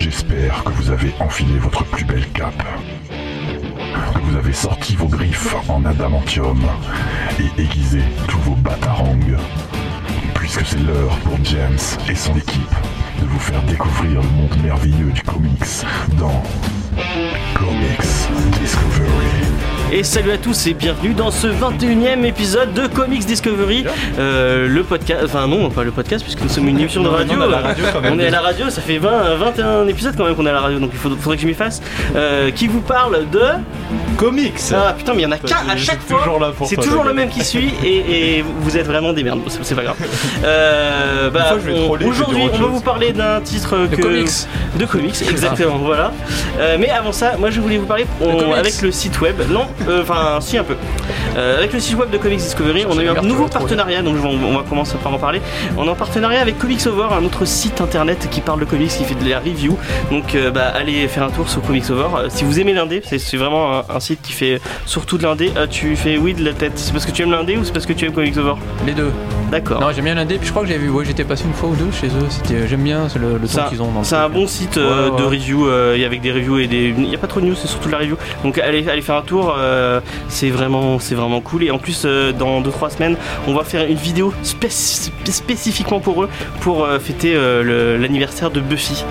J'espère que vous avez enfilé votre plus belle cape, que vous avez sorti vos griffes en adamantium et aiguisé tous vos batarangs, puisque c'est l'heure pour James et son équipe de vous faire découvrir le monde merveilleux du comics dans Comics Discovery. Et salut à tous et bienvenue dans ce 21 e épisode de Comics Discovery, euh, le podcast, enfin non, pas le podcast puisque nous sommes une émission de radio. la radio, quand même. on est à la radio, ça fait 20, 21 épisodes quand même qu'on est à la radio, donc il faut- faudrait que je m'y fasse. Euh, qui vous parle de... Comics Ah putain mais il y en a qu'un à chaque fois. toujours là pour C'est toi, toujours le même qui suit et, et vous êtes vraiment des merdes, c'est c'est pas grave. Euh, bah, on- Aujourd'hui on va vous parler d'un titre De que... comics. De comics, exactement, voilà. Euh, mais avant ça, moi je voulais vous parler on- avec le site web. Non, euh, enfin si un peu. Euh, avec le site web de Comics Discovery, on a eu un nouveau partenariat, donc on, on va commencer par en parler. On est en partenariat avec Comics Over, un autre site internet qui parle de comics, qui fait de la review. Donc bah, allez faire un tour sur Comics Over. Si vous aimez l'indé, c'est c'est vraiment un, un site qui fait surtout de l'indé. Ah, tu fais oui de la tête. C'est parce que tu aimes l'indé ou c'est parce que tu aimes Comics Over? Les deux. D'accord. Non, j'aime bien l'indé, puis je crois que j'avais vu, ouais, j'étais passé une fois ou deux chez eux. C'était, j'aime bien le, le un- qu'ils ont C'est un bon site euh, Ouais, ouais. de review euh, avec des reviews et des. Il n'y a pas trop de news, c'est surtout la review. Donc allez, allez faire un tour, euh, c'est vraiment, c'est vraiment cool. Et en plus, euh, dans 2-3 semaines, on va faire une vidéo spé- spé- spécifiquement pour eux pour euh, fêter euh, l'anniversaire de Buffy.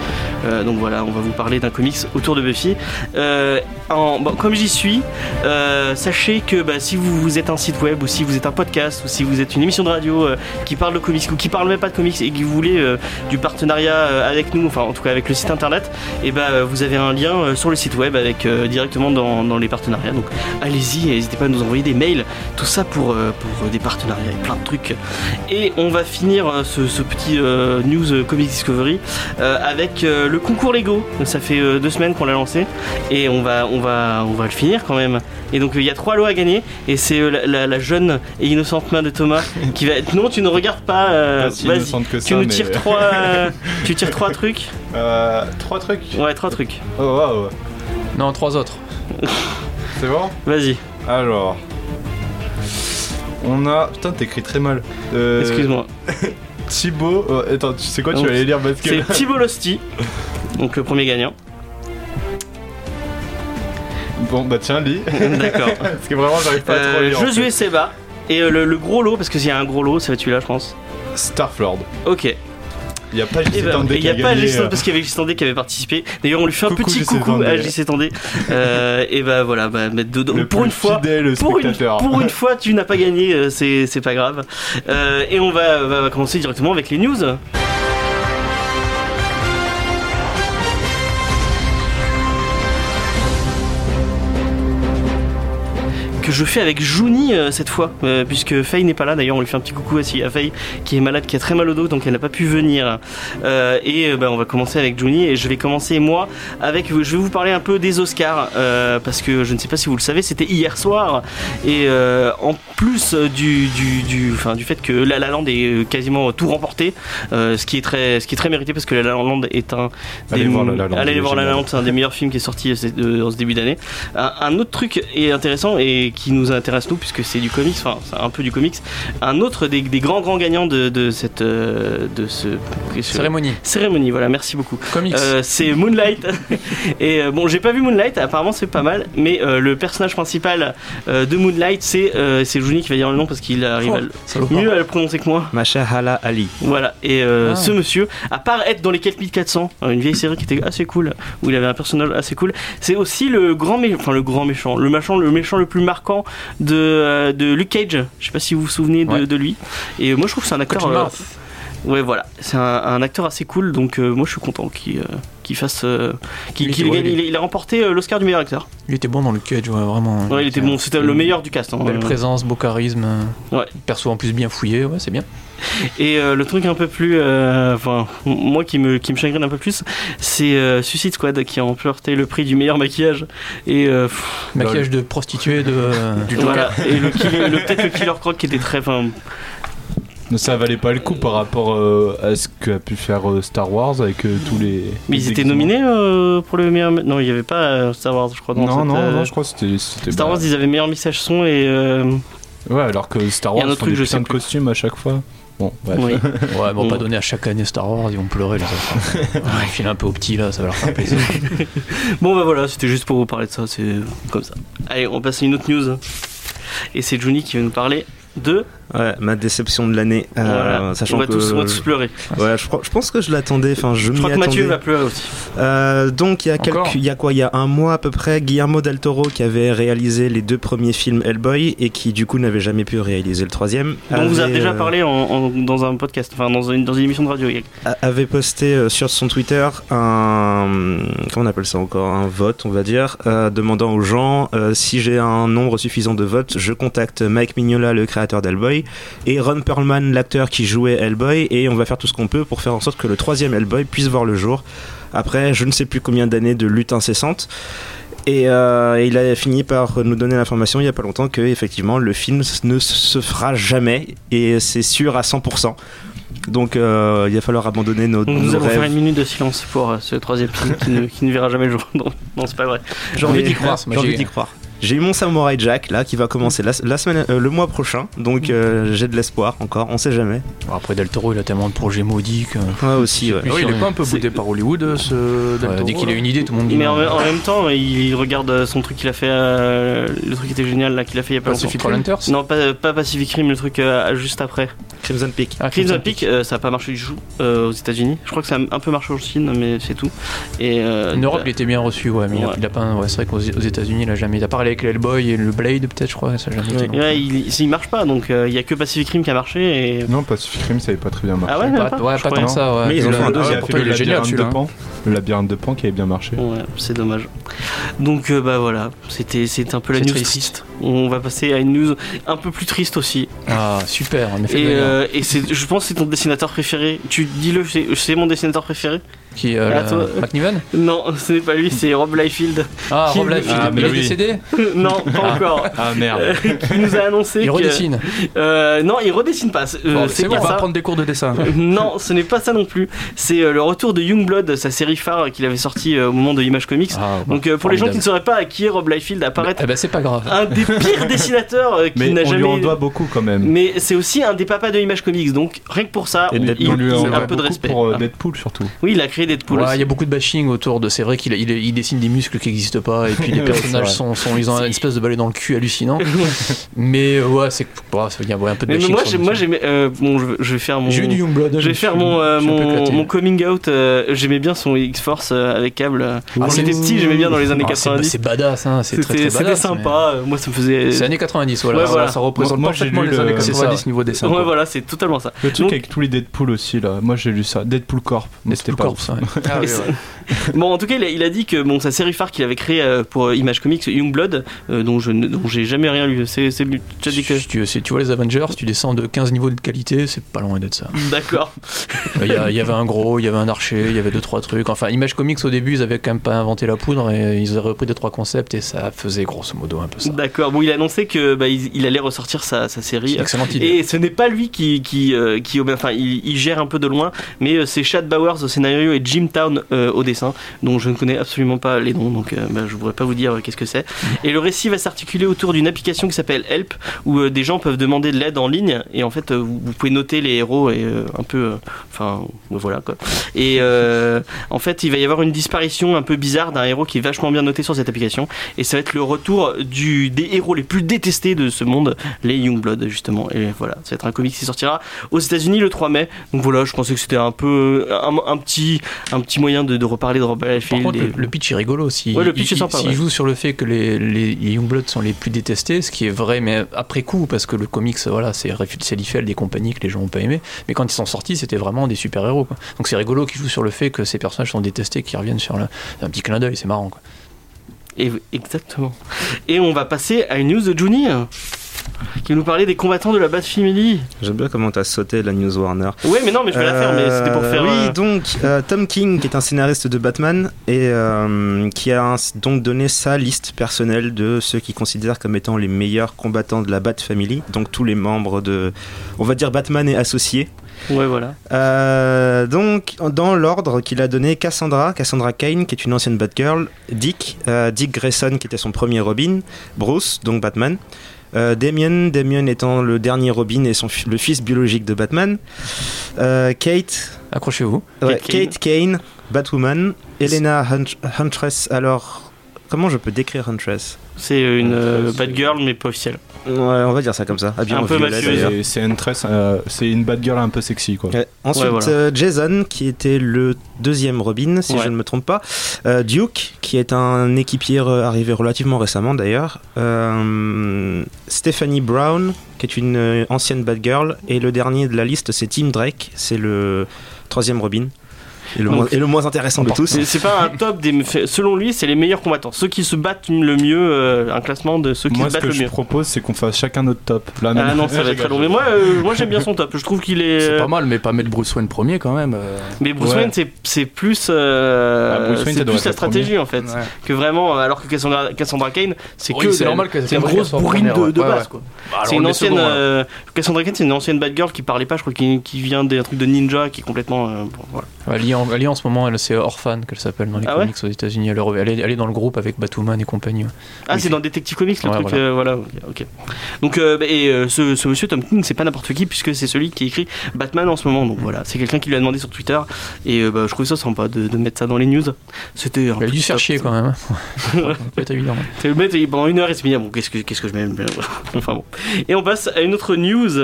Euh, donc voilà, on va vous parler d'un comics autour de Buffy. Euh, en- bon, comme j'y suis, euh, sachez que bah, si vous, vous êtes un site web ou si vous êtes un podcast ou si vous êtes une émission de radio euh, qui parle de comics ou qui parle même pas de comics et vous voulez euh, du partenariat euh, avec nous, enfin en tout cas avec le site internet, et ben euh, vous avez un lien sur le site web avec directement dans, dans les partenariats. Donc allez-y, et n'hésitez pas à nous envoyer des mails, tout ça pour, pour des partenariats et plein de trucs. Et on va finir ce, ce petit news Comics Discovery avec le concours Lego. Ça fait deux semaines qu'on l'a lancé et on va, on va, on va le finir quand même. Et donc il y a trois lots à gagner et c'est la, la- la jeune et innocente main de Thomas qui va. Non, tu ne regardes pas. euh, Pas si Vas-y. que Tu ça, nous mais- tires trois, euh, tu tires trois trucs. Euh, trois trucs Ouais, trois trucs. Oh waouh Non, trois autres. C'est bon Vas-y. Alors... On a... Putain, t'écris très mal. Euh, Excuse-moi. Thibaut... euh, attends, tu sais quoi, tu vas aller lire parce que... C'est Thibaut Losti. Donc le premier gagnant. Bon, bah tiens, lis. D'accord. parce que vraiment, j'arrive pas à trop Euh, lire. en Josué Seba. Et euh, le, le gros lot, parce que s'il y a un gros lot, ça va être celui-là, je pense. Starflord. Ok. Il y a pas JC ben, Tandé il qui n'y a pas euh, parce qu'il y avait JC qui avait participé. D'ailleurs, on lui fait un Coucou, petit coucou à JC Tandé. Euh, et bah voilà, bah, mais de- de- le pour plus une fois. Pour une, pour une fois, tu n'as pas gagné, c'est c'est pas grave. Euh, et on va, va- va commencer directement avec les news. Que je fais avec Juni euh, cette fois, euh, puisque Faye n'est pas là. D'ailleurs, on lui fait un petit coucou aussi à Faye, qui est malade, qui a très mal au dos, donc elle n'a pas pu venir. Euh, et euh, bah, on va commencer avec Juni, et je vais commencer moi avec. Je vais vous parler un peu des Oscars, euh, parce que je ne sais pas si vous le savez, c'était hier soir, et en plus du, du, du, enfin, du fait que La La Land est quasiment tout remporté, ce qui est très, ce qui est très mérité, parce que La La Land est un Allez voir La La Land, Allez voir La La. Land, c'est un des meilleurs films qui est sorti en ce début d'année. Un, un autre truc est intéressant et qui nous intéresse nous, puisque c'est du comics, enfin c'est un peu du comics. Un autre des, des grands grands gagnants de, de cette euh, de ce, ce- Cérémonie. cérémonie. Voilà, merci beaucoup. Comics. Euh, c'est Moonlight. et euh, bon, j'ai pas vu Moonlight, apparemment c'est pas mal, mais euh, le personnage principal euh, de Moonlight, c'est euh, c'est Juni qui va dire le nom parce qu'il arrive à salopard. mieux à le prononcer que moi. Mashahala Ali. Voilà, et euh, Ah. ce monsieur, à part être dans les 4400, euh, une vieille série qui était assez cool, où il avait un personnage assez cool, c'est aussi le grand méchant, enfin le grand méchant, le méchant, le méchant le plus marquant de, euh, de Luke Cage. Je sais pas si vous vous souvenez de, Ouais. de lui. Et moi je trouve que c'est un acteur. Euh, ouais, voilà, c'est un, un acteur assez cool, donc euh, moi je suis content qu'il euh, qu'il fasse. euh, qu'il- gagne- ouais, il, a- il a remporté euh, l'Oscar du meilleur acteur. Il était bon dans le cage, ouais, vraiment. Ouais, il était bon, c'était le meilleur du cast. hein. Belle Euh, présence, beau charisme. Ouais. Perso en plus bien fouillé, ouais, c'est bien. Et euh, le truc un peu plus, euh, enfin, moi qui me, qui me chagrine un peu plus, c'est euh, Suicide Squad qui a remporté le prix du meilleur maquillage. Et euh, pff, Maquillage de prostituée de. du voilà. Et le, le- peut-être le Killer Croc qui était très, ça valait pas le coup par rapport euh, à ce qu'a pu faire euh, Star Wars avec euh, tous les. mais ils étaient nominés euh, pour le meilleur. Non, il y avait pas euh, Star Wars, je crois. Dans Non, cette, non, euh, non, je crois que c'était. c'était Star bah, Wars, ils avaient meilleur mixage son et. euh, Ouais, alors que Star Wars, un ils font truc, des putains de costumes à chaque fois. Bon, bref. Oui. Ouais, bon, pas donner à chaque année Star Wars, ils vont pleurer les enfants. Ouais, ils filent un peu au petit là, ça va leur faire plaisir. Bon bah voilà, c'était juste pour vous parler de ça, c'est comme ça. Allez, on passe à une autre news. Et c'est Juni qui va nous parler de. Ouais, ma déception de l'année. euh, voilà. Sachant on, va que tous, on va tous pleurer. ouais, je, pense que je l'attendais. Enfin, je, Je m'y crois que Mathieu va pleurer aussi. Euh, donc il y a Encore quelques, il y a quoi Il y a un mois à peu près, Guillermo del Toro qui avait réalisé les deux premiers films Hellboy et qui du coup n'avait jamais pu réaliser le troisième. On vous a avait, déjà euh, parlé en, en- dans un podcast, enfin dans une, dans une émission de radio. il y a- a- avait posté sur son Twitter un comment on appelle ça encore un vote on va dire euh, demandant aux gens euh, si j'ai un nombre suffisant de votes je contacte Mike Mignola le créateur d'Hellboy et Ron Perlman l'acteur qui jouait Hellboy et on va faire tout ce qu'on peut pour faire en sorte que le troisième Hellboy puisse voir le jour après je ne sais plus combien d'années de lutte incessante et euh, il a fini par nous donner l'information il y a pas longtemps que effectivement le film ne se fera jamais et c'est sûr à 100%. Donc euh, il va falloir abandonner nos, Donc nous nos allons faire une minute de silence pour euh, ce troisième film qui ne, qui ne verra jamais le jour. Non, non, c'est pas vrai. J'ai envie d'y croire. J'ai envie d'y croire. J'ai eu mon Samurai Jack là qui va commencer la, la semaine, euh, le mois prochain, donc euh, j'ai de l'espoir encore, on sait jamais. Bon, après Del Toro, il a tellement de projets maudits que. Ouais aussi, ouais. Oui, oui, il est pas un peu boudé par Hollywood, euh, ce Del Toro, dès qu'il a une idée, tout le monde dit. Mais en, même temps, il regarde son truc qu'il a fait. euh, le truc qui était génial là qu'il a fait il y a pas Pacific longtemps. Non, pas, pas Pacific Rim, le truc euh, juste après. Crimson Peak. Ah, Crimson Peak, euh, ça a pas marché du tout euh, aux États-Unis. Je crois que ça a un peu marché en Chine, mais c'est tout. Et euh, En Europe, il était bien reçu, ouais, mais il a- Ouais. il a pas. Ouais, c'est vrai qu'aux aux États-unis, il a jamais. A parlé avec l'Hellboy et le Blade, peut-être, je crois, ça a jamais été. ouais, il, il marche pas, donc euh, il y a que Pacific Rim qui a marché. Et... Non, Pacific Rim, ça avait pas très bien marché. Ah ouais, même Pas, pas, ouais, Je pas croyais. tant que ça, ouais. Mais ils ont Il fait a- un deuxième, fait pourtant, le il est génial, labyrinthe de celui-là. Pan. Le labyrinthe de Pan qui avait bien marché. Ouais, c'est dommage. Donc euh, bah voilà, c'était un peu la news triste. triste. On va passer à une news un peu plus triste aussi. Ah, super, en effet. Euh, et c'est, je pense que c'est ton dessinateur préféré. Tu dis-le, c'est, c'est mon dessinateur préféré. Qui, euh, à la- toi. McNiven Non, ce n'est pas lui, c'est Rob Liefeld. Ah, Qui- Rob Liefeld, Ah, il est oui. décédé non, pas encore. Ah merde. Euh, qui nous a annoncé Il que- redessine. Euh, non, il redessine pas. Euh, Bon, c'est bon, pas on va prendre des cours de dessin. non, ce n'est pas ça non plus. C'est euh, le retour de Youngblood, sa série phare qu'il avait sorti euh, au moment de Image Comics. Ah, Donc euh, pour les gens qui ne sauraient pas à qui est Rob Liefeld apparaître Eh ben, c'est pas grave. un des pires dessinateurs euh, qui Mais n'a on jamais lui en doit beaucoup quand même. mais c'est aussi un des papas de Image Comics donc rien que pour ça Et on- il, on lui a un peu de respect pour euh, Ah. Deadpool surtout. oui il a créé Deadpool Ouais, il y a beaucoup de bashing autour de. C'est vrai qu'il il, il dessine des muscles qui n'existent pas et puis les personnages sont, sont- ils ont une espèce de balai dans le cul hallucinant. Mais euh, ouais, c'est ouais, il y a un peu de mais, mais bashing. moi moi j'aimais euh, bon je, je vais faire mon J'ai eu du Youngblood. je vais faire mon, euh, mon, coming out euh, j'aimais bien son X-Force euh, avec câble quand Ah, j'étais petit j'aimais bien dans les années Ah, c'est- 90 C'est badass, hein, c'est très c'était très c'était sympa moi ça me faisait C'est années 90, voilà. Ouais, Ça- voilà. Ça représente parfaitement les le- années c'est 90 ça. niveau dessin. ouais voilà c'est totalement ça Le truc Donc- avec tous les Deadpool aussi là. Moi j'ai lu ça. Deadpool Corp. Deadpool pas Corps, ouf. ouais. Ah Bon, en tout cas, il a, il a dit que bon, sa série phare qu'il avait créée euh, pour euh, Image Comics, Youngblood, euh, dont je dont j'ai jamais rien lu. C'est, c'est. Tu dit que. Tu, si tu vois les Avengers, tu descends de 15 niveaux de qualité, c'est pas loin d'être ça. D'accord. Il y, avait un gros, il y avait un archer, il y avait deux trois trucs. Enfin, Image Comics au début, ils avaient quand même pas inventé la poudre et ils avaient repris deux trois concepts et ça faisait grosso modo un peu ça. D'accord. Bon, il a annoncé que bah, il, il allait ressortir sa, sa série. Excellente idée. Et ce n'est pas lui qui, qui, euh, qui enfin, il, il gère un peu de loin, mais c'est Chad Bowers au scénario et Jim Town euh, au dessin, dont je ne connais absolument pas les noms, donc euh, bah, je pourrais pas vous dire euh, qu'est-ce que c'est. Et le récit va s'articuler autour d'une application qui s'appelle Help, où euh, des gens peuvent demander de l'aide en ligne, et en fait, vous, pouvez noter les héros et un peu, enfin, voilà quoi. Et en fait, il va y avoir une disparition un peu bizarre d'un héros qui est vachement bien noté sur cette application, et ça va être le retour du, des héros les plus détestés de ce monde, les Youngblood justement. Et voilà, ça va être un comic qui sortira aux États-Unis le 3 mai. Donc voilà, je pensais que c'était un peu un, petit un petit moyen de, de reparler de Robert Par contre, et- le, le pitch est rigolo aussi. Ouais, le pitch il, est sympa, S'il ouais. joue sur le fait que les, les, Youngbloods sont les plus détestés, ce qui est vrai, mais après coup, parce que le comics, voilà, c'est c'est Liefeld et compagnie que les gens ont pas aimé. Mais quand ils sont sortis, c'était vraiment des super héros. Quoi. Donc c'est rigolo qu'il joue sur le fait que ces personnages sont détestés, qui reviennent sur le, un petit clin d'œil, c'est marrant. Quoi. Et- exactement. Et on va passer à une news de Juni hein, qui nous parler des combattants de la Bat Family. J'aime bien comment t'as sauté la news Warner. Ouais, mais non, mais je vais la faire, mais c'était pour Euh, faire. Oui, euh, donc euh, Tom King, qui est un scénariste de Batman, et qui a donc donné sa liste personnelle de ceux qu'il considère comme étant les meilleurs combattants de la Bat Family, donc tous les membres de, on va dire Batman et associés. Ouais, voilà. Euh, donc, dans l'ordre qu'il a donné, Cassandra, Cassandra Kane, qui est une ancienne Batgirl, Dick, euh, Dick Grayson, qui était son premier Robin, Bruce, donc Batman, Euh, Damien, Damien étant le dernier Robin et son, fi- le fils biologique de Batman. Euh, Kate, Accrochez-vous. ouais, Kate Kate Kane, Batwoman. Elena Hunt- Huntress, alors comment je peux décrire Huntress C'est une euh, bad girl, mais pas officielle. Ouais, on va dire ça comme ça. Habillée Un en peu violet. C'est- tresse, euh, c'est une bad girl un peu sexy quoi. Ouais. Ensuite, Ouais, voilà. euh, Jason, qui était le deuxième Robin, si Ouais. je ne me trompe pas. Euh, Duke, qui est un équipier arrivé relativement récemment d'ailleurs. Euh, Stephanie Brown, qui est une ancienne bad girl. Et le dernier de la liste, c'est Tim Drake, c'est le troisième Robin. Et le, Donc- moins, et le moins intéressant de tous. C'est c'est pas un top des. Selon lui, c'est les meilleurs combattants. Ceux qui se battent le mieux, euh, un classement de ceux qui Moi se ce battent que le je mieux. propose c'est qu'on fasse chacun notre top. Là, Ah non, ça va être très long. Mais moi, euh, moi j'aime bien son top. Je trouve qu'il est. C'est euh, pas mal, mais pas mettre Bruce Wayne premier quand même. Mais Bruce Ouais. Wayne, c'est- c'est plus, euh, Ah, Bruce c'est plus la stratégie en fait, Ouais. que vraiment. Alors que Cassandra, Cassandra Kane, c'est Oui, que c'est normal que c'est une Cassandra grosse soit bourrine de, de ouais, base quoi. Bah, C'est une ancienne. Cassandra Kane, c'est une ancienne bad girl qui parlait pas. Je crois qui, qui vient des trucs de ninja, qui est complètement. bon, voilà. Elle y est en, elle est en ce moment, elle c'est Orphan qu'elle s'appelle dans les Ah ouais comics aux États-Unis. Elle, est re- elle est, elle est dans le groupe avec Batwoman et compagnie. ouais. Ah, Oui, c'est dans Detective Comics le Ouais, truc. voilà. euh, Voilà, ok. Donc, euh, bah, et euh, ce, ce monsieur Tom King, c'est pas n'importe qui puisque c'est celui qui écrit Batman en ce moment. Donc voilà, c'est quelqu'un qui lui a demandé sur Twitter et bah, je trouvais ça sympa de, de mettre ça dans les news. C'était. Elle a dû se faire chier quand même. hein. Être évident. C'est le mec, il- pendant une heure, il s'est dit ah bon, qu'est-ce que, qu'est-ce que je mets? Enfin bon. Et on passe à une autre news.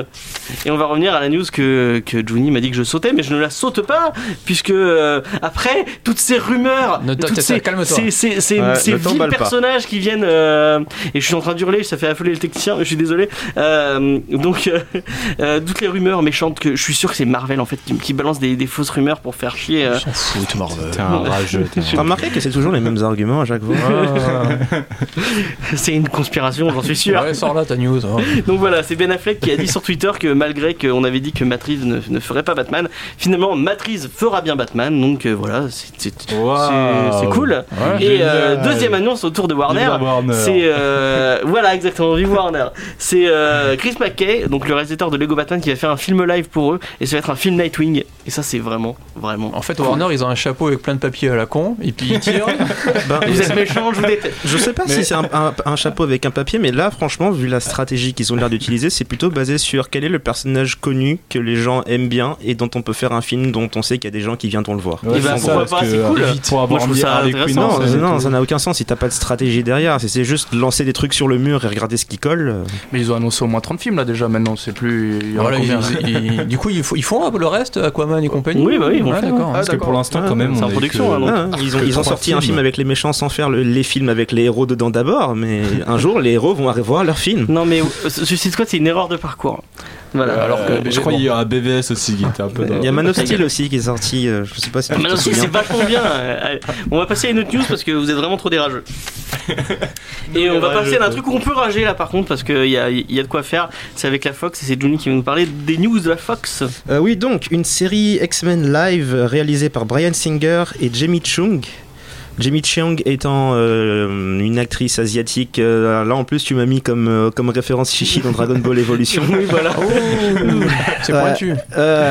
Et on va revenir à la news que, que Juni m'a dit que je sautais, mais je ne la saute pas, puisque euh, après, toutes ces rumeurs, Ne toutes ces, ces, ces, ces, Ouais, ces vils pas. personnages qui viennent. euh, et je suis en train d'hurler, ça fait affoler le technicien, je suis désolé. Euh, donc, euh, euh, toutes les rumeurs méchantes, que je suis sûr que c'est Marvel en fait qui, qui balance des, des fausses rumeurs pour faire chier. euh, s'en foutent, Marvel. T'es un rageux. Remarquez que c'est toujours les mêmes arguments à chaque fois. c'est une conspiration, j'en suis sûr. Ouais, sors là ta news. oh. Donc voilà, c'est Ben Affleck qui a dit sur Twitter que malgré qu'on avait dit que Matrice ne, ne ferait pas Batman, finalement Matrice fera bien Batman. Donc euh, voilà, c'est c'est- Waouh. c'est- c'est cool. Ouais. Et euh, deuxième annonce autour de Warner. C'est euh, voilà exactement vive Warner. C'est euh, Chris McKay, donc le réalisateur de Lego Batman, qui va faire un film live pour eux et ça va être un film Nightwing. Et ça c'est vraiment vraiment. En fait, Warner, ils ont un chapeau avec plein de papiers à la con, et puis ils tirent. Ben, Vous êtes méchants, je vous déteste. Je sais pas si c'est un, un- un chapeau avec un papier, mais là, franchement, vu la stratégie qu'ils ont l'air d'utiliser, c'est plutôt basé sur quel est le personnage connu que les gens aiment bien et dont on peut faire un film dont on sait qu'il y a des gens qui viendront le voir. Ouais, c'est pourquoi pas, c'est cool. euh, Pour avoir Moi, je ça intéressant, Non, ça n'a aucun sens si t'as pas de stratégie derrière. C'est- juste lancer des trucs sur le mur et regarder ce qui colle. Mais ils ont annoncé au moins 30 films là déjà maintenant, c'est plus. il y Voilà, combien ils- du coup, ils, font- ils font le reste, Aquaman et compagnie Oui, bah oui, ils vont faire. d'accord. Parce que pour l'instant, Ah, quand même, c'est en production, hein. Ah, ils ont, sorti un film avec les méchants sans faire le- les films avec les héros dedans d'abord, mais un jour les héros vont voir leur film. Non mais euh, Suicide Squad c'est une erreur de parcours. Voilà. Alors que Euh, je crois qu'il y a un BVS aussi qui était un peu dans. Il y a Man of Steel aussi qui est sorti, euh, je sais pas si te Maintenant, souviens. c'est vachement bien. Euh, allez, On va passer à une autre news parce que vous êtes vraiment trop des rageux. Et on va passer à un truc où on peut rager là par contre parce qu'il y a, il y a de quoi faire. C'est avec la Fox et c'est Johnny qui va nous parler des news de la Fox. Euh, oui, donc une série X-Men live réalisée par Brian Singer et Jamie Chung. Jamie Chung étant euh, une actrice asiatique, euh, là en plus tu m'as mis comme, euh, comme référence chichi dans Dragon Ball Evolution. Oui, voilà. C'est pointu.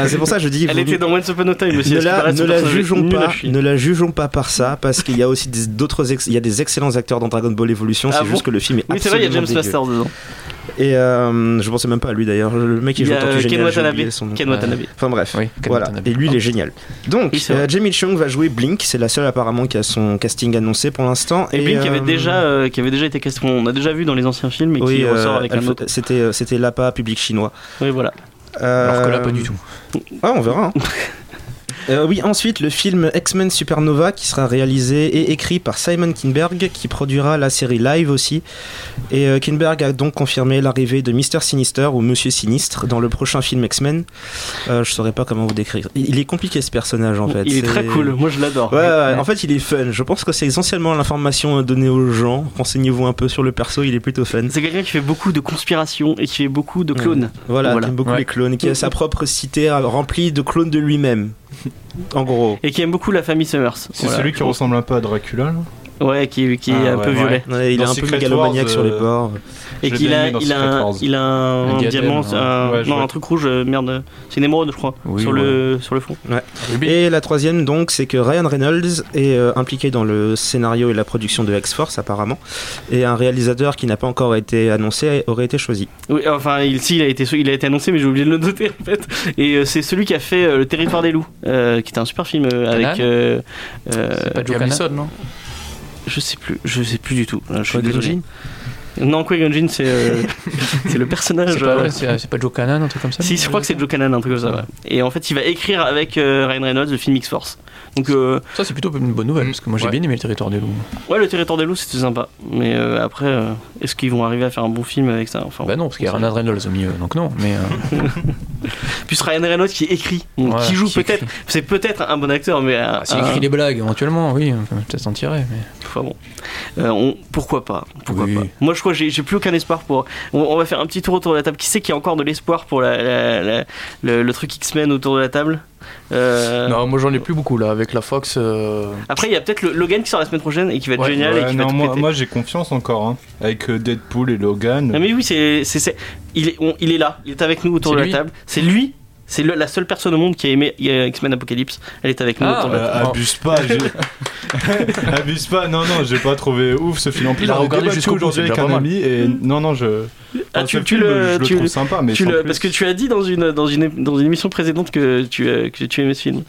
C'est pour ça que je dis. Elle vous- était dans Once Upon a Time aussi. ne la, ne la jugeons pas, ne la jugeons pas par ça, parce qu'il y a aussi d'autres, il y a des excellents acteurs dans Dragon Ball Evolution. Ah c'est bon juste que le film est Oui, c'est vrai, il y a James. Master dedans. Et euh, je pensais même pas à lui d'ailleurs. Le mec qui joue a Tortue euh, Ken j'ai Watanabe. son. Ken Watanabe. Enfin bref, Oui, Ken voilà. Watanabe. Et lui, il est génial. Donc, Oui, euh. Jamie Chung va jouer Blink. C'est la seule apparemment qui a son casting annoncé pour l'instant. Et Blink qui avait euh, déjà, euh, qui avait déjà été question. On a déjà vu dans les anciens films et oui, qui euh, ressort avec un autre. C'était, c'était l'APA public chinois. Oui, voilà. Alors que là, pas du tout. Ah, on verra. hein. Euh, oui, ensuite le film X-Men Supernova qui sera réalisé et écrit par Simon Kinberg qui produira la série live aussi. Et euh, Kinberg a donc confirmé l'arrivée de Mister Sinister ou Monsieur Sinistre dans le prochain film X-Men. Euh, je saurais pas comment vous décrire. Il est compliqué ce personnage en fait. il est C'est- très cool. Moi, je l'adore. Ouais, ouais, en fait il est fun. Je pense que c'est essentiellement l'information donnée aux gens. Renseignez-vous un peu sur le perso, il est plutôt fun. C'est quelqu'un qui fait beaucoup de conspirations et qui fait beaucoup de clones. Voilà, Voilà. j'aime beaucoup Ouais. les clones, qui a sa propre cité euh, remplie de clones de lui-même. En gros. Et qui aime beaucoup la famille Summers. C'est Voilà. celui qui ressemble un peu à Dracula. là Ouais, qui, qui est Ah, un ouais, peu ouais. violet. Ouais, il Dans est un peu Secret mégalomaniaque Wars, sur les euh, bords. Et qu'il a, il a, un, il a un, Un diadème, diamant, ouais. un- non, un truc rouge, euh, merde. C'est une émeraude, je crois, Oui, sur, le, sur le fond. Et la troisième, donc, c'est que Ryan Reynolds est euh, impliqué dans le scénario et la production de X-Force, apparemment. Et un réalisateur qui n'a pas encore été annoncé aurait été choisi. Oui, enfin, il, si, il a, été, il a été annoncé, mais j'ai oublié de le noter en fait. Et euh, c'est celui qui a fait euh, Le Territoire des Loups, euh, qui était un super film euh, avec. euh, euh, Pas Joe. Neeson, non je sais plus, je sais plus du tout. Je suis désolé. Non, Qui-Gon c'est euh, c'est le personnage. C'est pas, euh, ouais, c'est- pas Joe Cannon, un truc comme ça Si, je crois que c'est Joe Cannon, un truc comme ça. ouais. Et en fait, il va écrire avec euh, Ryan Reynolds le film X-Force. Donc, euh, Ça, c'est plutôt une bonne nouvelle, parce que moi j'ai Ouais. bien aimé le territoire des loups. ouais, le territoire des loups, c'était sympa. Mais euh, après, euh, est-ce qu'ils vont arriver à faire un bon film avec ça? Enfin, Bah non, parce qu'il y a Ryan Reynolds au milieu, donc non, mais. Plus Ryan Reynolds qui écrit, donc qui joue peut-être. C'est peut-être un bon acteur, mais. ah, S'il écrit les blagues, éventuellement, oui, on peut peut-être s'en tirer, mais. Enfin bon, on- pourquoi pas Pourquoi Oui. pas Moi, je crois que j'ai j'ai plus aucun espoir pour. On, on va faire un petit tour autour de la table. Qui sait qu'il y a encore de l'espoir pour la, la- la- le, le truc X-Men autour de la table? Euh, Non, moi j'en ai plus beaucoup là. Avec la Fox, euh, Après, il y a peut-être le Logan qui sort la semaine prochaine et qui va être Ouais, génial et qui non, moi, j'ai confiance encore, hein, avec euh, Deadpool et Logan. Ah, mais oui, c'est, c'est, c'est- il, est, on- il est là, il est avec nous autour C'est de lui la table. C'est lui, c'est le- la seule personne au monde qui a aimé X-Men Apocalypse. Elle est avec nous Ah, autour de la Euh, table. abuse pas, abuse pas. Non, non, j'ai pas trouvé ouf ce film. En plus, Il a j'en ai débattu aujourd'hui avec un ami et non, non, je. Ah, tu- ce tu film, le- je le tu trouve le- sympa, mais Tu sans le- plus. parce que tu as dit dans une, dans une, dans une émission précédente que tu, euh, que tu aimais ce film.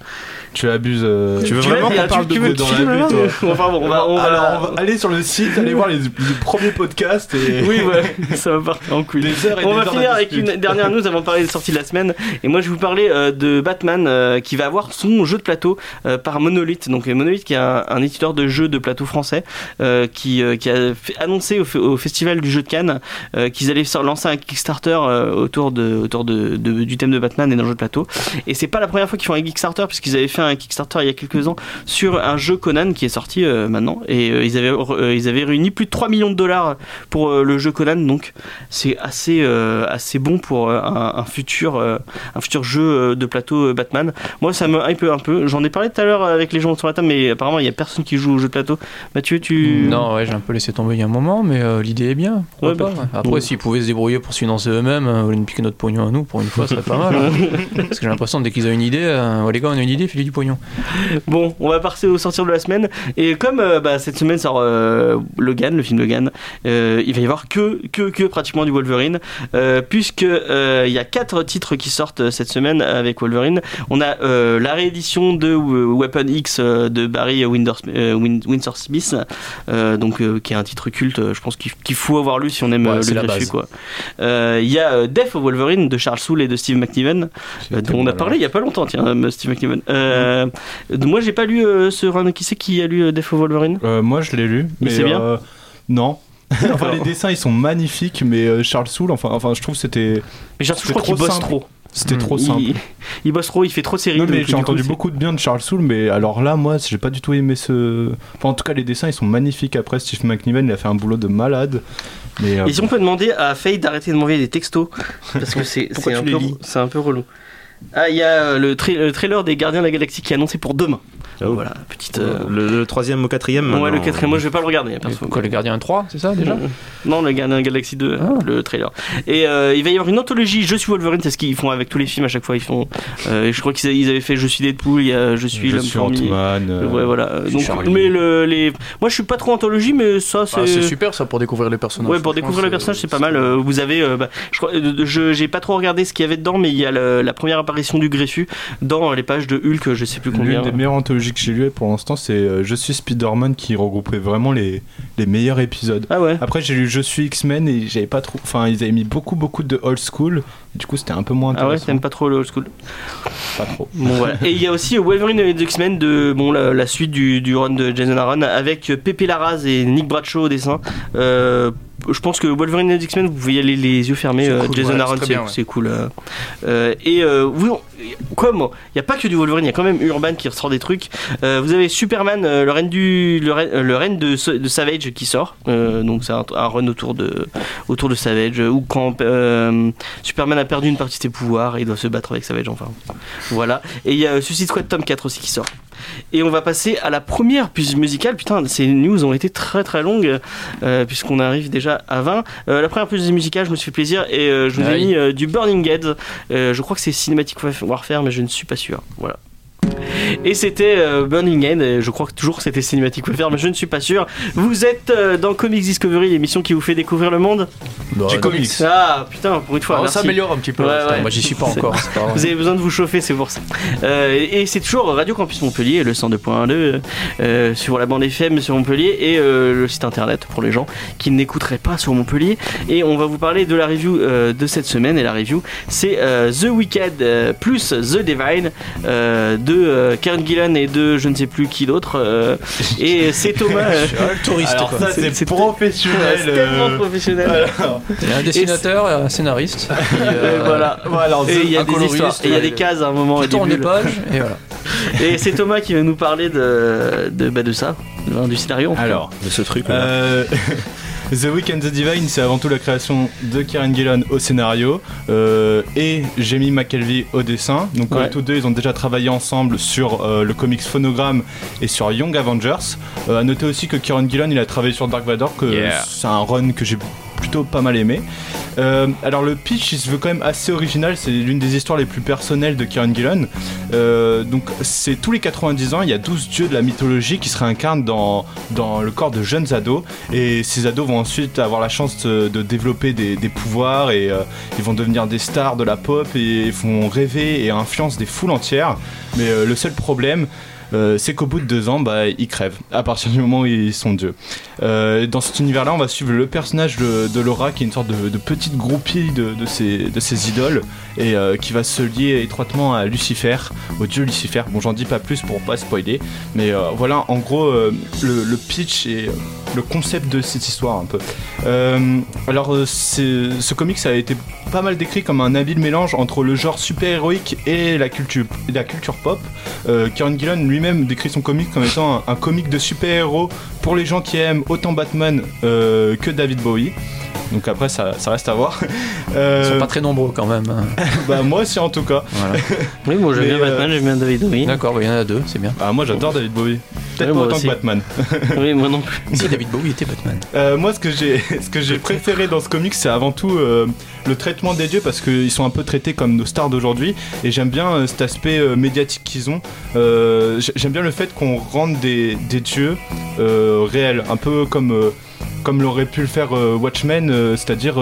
tu abuses. euh, Tu veux Tu vraiment qu'on parle tu, de tu veux, dans tu la Enfin bon, on va, on va, Alors, on va aller sur le site, aller voir les, les premiers podcasts et. Oui, ouais, ça va partir en couille. On va finir avec une dernière news avant de parler des sorties de la semaine. Et moi, je vais vous parler euh, de Batman euh, qui va avoir son jeu de plateau euh, par Monolith. Donc, Monolith qui est un, un éditeur de jeux de plateau français euh, qui, euh, qui a fait- annoncé au, fe- au festival du jeu de Cannes euh, qu'ils allaient lancer un Kickstarter euh, autour, de, autour de, de- du thème de Batman et d'un jeu de plateau. Et c'est pas la première fois qu'ils font un Kickstarter puisqu'ils avaient fait un Kickstarter il y a quelques ans sur un jeu Conan qui est sorti euh, maintenant. Et euh, ils, avaient, euh, ils avaient réuni plus de 3 millions de dollars pour le jeu Conan. Donc, c'est assez, assez bon pour un, un futur, un futur jeu de plateau Batman. Moi, ça me hype un peu. J'en ai parlé tout à l'heure avec les gens sur la table, mais apparemment, il y a personne qui joue au jeu de plateau. Mathieu, tu. Non, ouais, j'ai un peu laissé tomber il y a un moment, mais l'idée est bien. Ouais, bah. Après, s'ils pouvaient se débrouiller pour se financer eux-mêmes, au lieu de piquer notre pognon à nous, pour une fois, ça serait pas mal. hein. Parce que j'ai l'impression dès qu'ils ont une idée, euh, les gars, on a une idée, filez du pognon. Bon, on va passer au sortir de la semaine. Et comme euh, bah, cette semaine sort euh, Logan, le film Logan, euh, il va y avoir que, que, que pratiquement du Wolverine, euh, puisque euh, il y a quatre titres qui sortent cette semaine avec Wolverine. On a euh, la réédition de Weapon X de Barry euh, Windsor Smith, euh, donc euh, qui est un titre culte. Je pense qu'il faut avoir lu si on aime Ouais, le base. Quoi. Euh, Il y a euh, Death of Wolverine de Charles Soule et de Steve McNiven. Euh, dont on a parlé il y a pas longtemps, tiens, Steve McNiven. Euh, Moi, j'ai pas lu ce run. Qui c'est qui a lu Death of Wolverine? Moi, je l'ai lu, mais c'est bien non. enfin, les dessins ils sont magnifiques, mais Charles Soule, enfin, enfin, je trouve que c'était Mais je crois qu'il bosse simple. trop. c'était trop il, simple. Il, bosse trop, il fait trop donc, j'ai du entendu coup, beaucoup de bien de Charles Soule, mais alors là, moi, j'ai pas du tout aimé ce. Enfin, en tout cas, les dessins ils sont magnifiques. Après, Steve McNiven, il a fait un boulot de malade. Mais euh, Et si on peut demander à Faye d'arrêter de m'envoyer des textos Parce que c'est un, peu- un peu relou. Ah, il y a euh, le, tra- le trailer des Gardiens de la Galaxie qui est annoncé pour demain. Oh. Voilà, petite. euh, Le, le troisième au quatrième. Ouais, le quatrième, moi je vais pas le regarder. Perso. Quoi, les gardiens 3, c'est ça déjà Non, le Gardien Galaxy 2, Ah. le trailer. Et euh, il va y avoir une anthologie Je suis Wolverine, c'est ce qu'ils font avec tous les films à chaque fois. Ils font. euh, je crois qu'ils ils avaient fait Je suis Deadpool, il y a Je suis je l'homme suis fourmi. Ant-Man. euh, Ouais, voilà. suis Donc, mais le, les... moi je suis pas trop anthologie, mais ça c'est. ah, c'est super ça pour découvrir les personnages. Ouais, pour découvrir les personnages, c'est pas mal. Euh, Vous avez, euh, bah, je crois, euh, je j'ai pas trop regardé ce qu'il y avait dedans, mais il y a le- la première apparition du greffu dans les pages de Hulk, je sais plus combien. L'une des meilleures anthologies que j'ai lues pour l'instant, c'est euh, Je suis Spider-Man qui regroupait vraiment les, les meilleurs épisodes. Ah ouais. Après, j'ai lu Je suis X-Men et j'avais pas trop. Enfin, ils avaient mis beaucoup, beaucoup de old school. Du coup, c'était un peu moins Ah ouais, intéressant. t'aimes pas trop le old school. Pas trop. Bon voilà. Et il y a aussi Wolverine et les X-Men de bon la, la suite du, du run de Jason Aaron avec Pepe Larraz et Nick Bradshaw au dessin. Euh, je pense que Wolverine et X-Men, vous pouvez y aller les yeux fermés. Euh, cool, Jason ouais, Aaron, c'est ouais. cool. euh. Euh, et euh, oui, on- comme il n'y a pas que du Wolverine, il y a quand même Urban qui ressort des trucs. Vous avez Superman, le règne du le règne, le de, de Savage qui sort. Donc c'est un, un run autour de autour de Savage où quand Superman a perdu une partie de ses pouvoirs, il doit se battre avec Savage. Enfin voilà. Et il y a Suicide Squad tome 4 aussi qui sort. Et on va passer à la première pause musicale. Putain, ces news ont été très très longues euh, puisqu'on arrive déjà à 20. Euh, la première pause musicale, je me suis fait plaisir et euh, je vous Ah ai oui. mis du Burning Heads. Euh, je crois que c'est Cinematic Warfare, mais je ne suis pas sûr. Voilà. Et c'était euh, Burning End, et je crois que toujours c'était Cinematic Warfare, mais je ne suis pas sûr. Vous êtes euh, dans Comics Discovery, l'émission qui vous fait découvrir le monde Bah, Du non. comics. Ah putain, pour une fois, Ah, on merci. s'améliore un petit peu. Ouais, là, ouais. Moi, j'y suis pas C'est- encore. c'est pas grave. Vous avez besoin de vous chauffer, c'est pour ça. Euh, et c'est toujours Radio Campus Montpellier, le 102.2, euh, sur la bande FM sur Montpellier et euh, le site internet pour les gens qui n'écouteraient pas sur Montpellier. Et on va vous parler de la review euh, de cette semaine. Et la review, c'est euh, The Wicked euh, plus The Divine euh, de euh, Karen Gillan et de je ne sais plus qui d'autre. euh, et c'est Thomas. euh, touriste, Alors quoi. ça C'est- professionnel. c'est tellement euh, professionnel. alors, Il y a un dessinateur, un scénariste. Euh, euh, voilà. voilà, Et il y a des histoires, et il y a et- des cases à un moment. et Tout des en bulles. page et voilà. Et c'est Thomas qui va nous parler de, de, bah, de ça, de- du scénario. alors De ce truc là. Euh, The Week and the Divine, c'est avant tout la création de Karen Gillan au scénario euh, et Jamie McKelvey au dessin. Donc euh, Ouais. tous deux, ils ont déjà travaillé ensemble sur euh, le comics Phonogram et sur Young Avengers. Euh, à noter aussi que Kieran Gillan, il a travaillé sur Dark Vador, que Yeah. c'est un run que j'ai plutôt pas mal aimé. Euh, alors le pitch, il se veut quand même assez original. C'est l'une des histoires les plus personnelles de Kieran Gillan. Euh, donc c'est tous les 90 ans, il y a 12 dieux de la mythologie qui se réincarnent dans, le corps de jeunes ados. Et ces ados vont ensuite avoir la chance de, développer des, pouvoirs et euh, ils vont devenir des stars de la pop et font rêver et influencent des foules entières. Mais le seul problème, euh, c'est qu'au bout de deux ans, bah, ils crèvent à partir du moment où ils sont dieux. Euh, dans cet univers-là, on va suivre le personnage de, Laura, qui est une sorte de, petite groupie de, de, ses, de ses idoles, et euh, qui va se lier étroitement à Lucifer, au dieu Lucifer. Bon, j'en dis pas plus pour pas spoiler, mais voilà, en gros, le, le pitch et le concept de cette histoire un peu. Alors, ce comics a été pas mal décrit comme un habile mélange entre le genre super-héroïque et la culture, la culture pop. Kieran Gillan lui-même décrit son comic comme étant un, un comic de super-héros pour les gens qui aiment autant Batman euh, que David Bowie. Donc après, ça, ça reste à voir. Ils Euh, sont pas très nombreux quand même. hein. bah, moi aussi, en tout cas. Voilà. Oui, moi j'aime bien Batman, j'aime bien David Bowie. D'accord, bah, il y en a deux, c'est bien. Ah, moi, j'adore David Bowie. Peut-être pas autant aussi. que Batman. Oui, moi non plus. Si David Bowie était Batman. Euh, moi, ce que j'ai, ce que j'ai préféré dans ce comic, c'est avant tout euh, le traitement des dieux parce qu'ils sont un peu traités comme nos stars d'aujourd'hui. Et j'aime bien euh, cet aspect euh, médiatique qu'ils ont. Euh, j'aime bien le fait qu'on rende des, des dieux euh, réels, un peu comme euh, comme l'aurait pu le faire euh, Watchmen, c'est-à-dire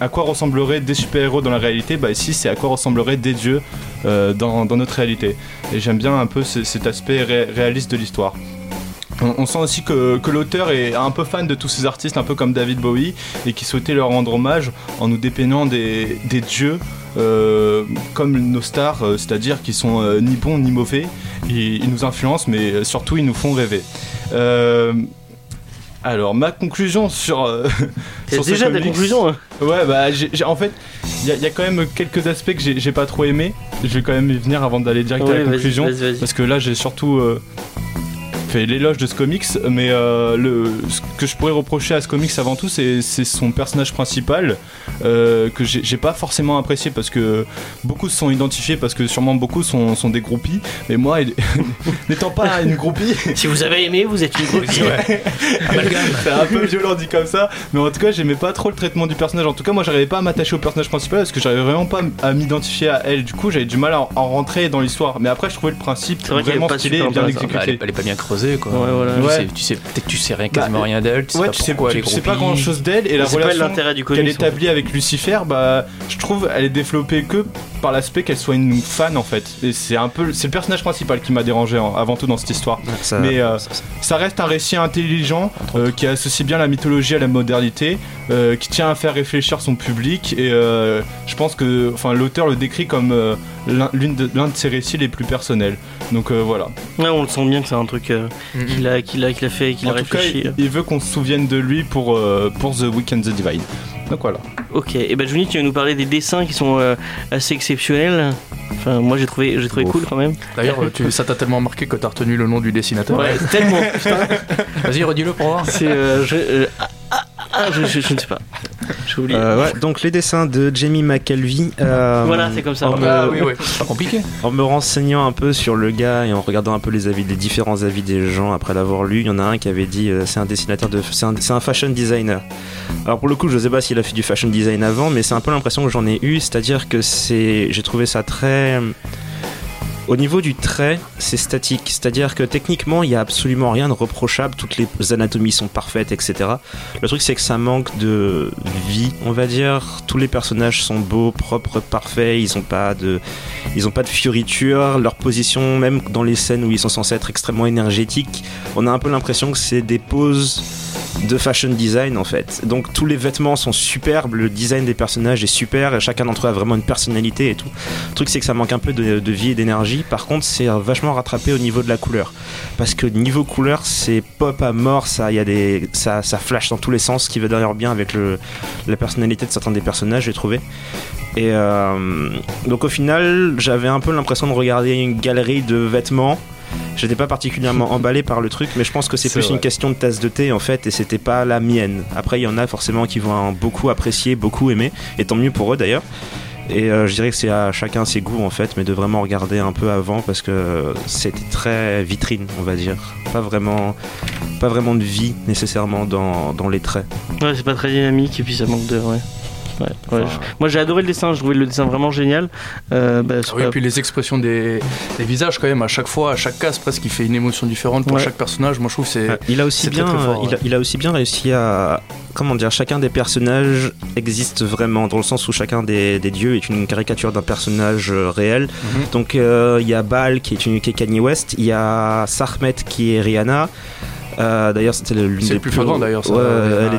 à quoi ressembleraient des super-héros dans la réalité? Bah ici, c'est à quoi ressembleraient des dieux dans, notre réalité. Et j'aime bien un peu ce- cet aspect ré- réaliste de l'histoire. On, sent aussi que, l'auteur est un peu fan de tous ces artistes, un peu comme David Bowie, et qui souhaitait leur rendre hommage en nous dépeignant des, dieux comme nos stars, euh, c'est-à-dire qui sont euh, ni bons ni mauvais. Ils, ils nous influencent, mais surtout ils nous font rêver. Euh, alors, ma conclusion sur. euh, sur déjà des conclusions. hein. Ouais, bah, en fait, il y, a- il y a quand même quelques aspects que j'ai pas trop aimé. Je vais quand même y venir avant d'aller direct à la conclusion. Parce que là, j'ai surtout euh, fait l'éloge de ce comics, mais euh, le, ce que je pourrais reprocher à ce comics avant tout, c'est c'est son personnage principal euh, que j'ai pas forcément apprécié parce que beaucoup se sont identifiés parce que sûrement beaucoup sont, sont des groupies, mais moi, n'étant pas une groupie, Si vous avez aimé, vous êtes une groupie. c'est un peu violent dit comme ça, mais en tout cas, j'aimais pas trop le traitement du personnage. En tout cas, moi, j'arrivais pas à m'attacher au personnage principal parce que j'arrivais vraiment pas à m'identifier à elle. Du coup, j'avais du mal à en rentrer dans l'histoire. Mais après, je trouvais le principe vraiment stylé et bien exécuté. Bah, elle est pas bien creusée quoi. Ouais, voilà. Tu Ouais. sais, tu sais peut-être tu sais rien, quasiment Bah, rien d'elle. Tu sais Ouais, pas tu sais, pourquoi elle est tu sais pas grand chose d'elle et la relation qu'elle établit avec Lucifer, bah, je trouve elle est développée que par l'aspect qu'elle soit une fan en fait. Et c'est un peu, c'est le personnage principal qui m'a dérangé en- avant tout dans cette histoire. Ça- mais, euh, Ça reste un récit intelligent euh, qui associe bien la mythologie à la modernité, euh, qui tient à faire réfléchir son public et euh, je pense que, enfin, l'auteur le décrit comme euh, l'un l'une de, l'un de ses récits les plus personnels. Donc euh, voilà. Ouais, on le sent bien que c'est un truc euh, Mhm. qu'il a, qu'il a, qu'il a fait, qu'il a en tout cas, réfléchi. il, il veut qu'on se souvienne de lui pour euh, pour The Weekend the Divine. Donc voilà. Ok, et ben Johnny, tu vas nous parler des dessins qui sont euh, assez exceptionnels. Enfin, moi j'ai trouvé, j'ai trouvé Ouf. cool quand même. D'ailleurs, tu- ça t'a tellement marqué que t'as retenu le nom du dessinateur. Ouais, tellement. Vas-y, redis-le pour voir. C'est. euh, je, euh, ah, ah, ah, je, je- je ne sais pas. Oublié. Euh, ouais, donc les dessins de Jamie McKelvey. euh, Voilà, c'est comme ça. en me- Ah oui, oui. Pas compliqué. En me renseignant un peu sur le gars et en regardant un peu les avis, les différents avis des gens après l'avoir lu, il y en a un qui avait dit euh, c'est un dessinateur de, c'est un, c'est un fashion designer. Alors pour le coup, je sais pas s'il a fait du fashion design avant, mais c'est un peu l'impression que j'en ai eu, c'est-à-dire que c'est, j'ai trouvé ça très au niveau du trait, c'est statique, c'est-à-dire que techniquement, il n'y a absolument rien de reprochable, toutes les anatomies sont parfaites, etc. Le truc, c'est que ça manque de vie, on va dire. Tous les personnages sont beaux, propres, parfaits, ils n'ont pas de, ils pas de fioritures. Leur position, même dans les scènes où ils sont censés être extrêmement énergétiques, on a un peu l'impression que c'est des poses de fashion design en fait. Donc tous les vêtements sont superbes, le design des personnages est super, chacun d'entre eux a vraiment une personnalité et tout. Le truc c'est que ça manque un peu de vie et d'énergie. Par contre c'est vachement rattrapé au niveau de la couleur, parce que niveau couleur c'est pop à mort, ça y a des ça, ça flash dans tous les sens, ce qui va d'ailleurs bien avec le, la personnalité de certains des personnages j'ai trouvé. Et euh, donc au final j'avais un peu l'impression de regarder une galerie de vêtements. J'étais pas particulièrement emballé par le truc, mais je pense que c'est plus vrai. une question de tasse de thé en fait, et c'était pas la mienne. Après, il y en a forcément qui vont beaucoup apprécier, beaucoup aimer, et tant mieux pour eux d'ailleurs. Et euh, je dirais que c'est à chacun ses goûts en fait, mais de vraiment regarder un peu avant parce que c'était très vitrine, on va dire. Pas vraiment, pas vraiment de vie nécessairement dans, les traits. Ouais, c'est pas très dynamique et puis ça manque de. Ouais. Ouais, ouais, Enfin, je- Moi j'ai adoré le dessin, je trouvais le dessin vraiment génial. Euh, bah, Ah oui, pas- et puis les expressions des, des visages, quand même, à chaque fois, à chaque case, presque, il fait une émotion différente pour Ouais. chaque personnage. Moi, je trouve que c'est. Il a aussi bien, très, très fort, il, a, ouais. il a aussi bien réussi à, comment dire, chacun des personnages existe vraiment dans le sens où chacun des, des dieux est une caricature d'un personnage euh, réel. Mhm. Donc euh, il y a Baal qui est, une, qui est Kanye West, il y a Sarmet qui est Rihanna. Euh, d'ailleurs, c'était le- l'une C'est des plus flagrant, d'ailleurs. Ouais, Rihanna, elle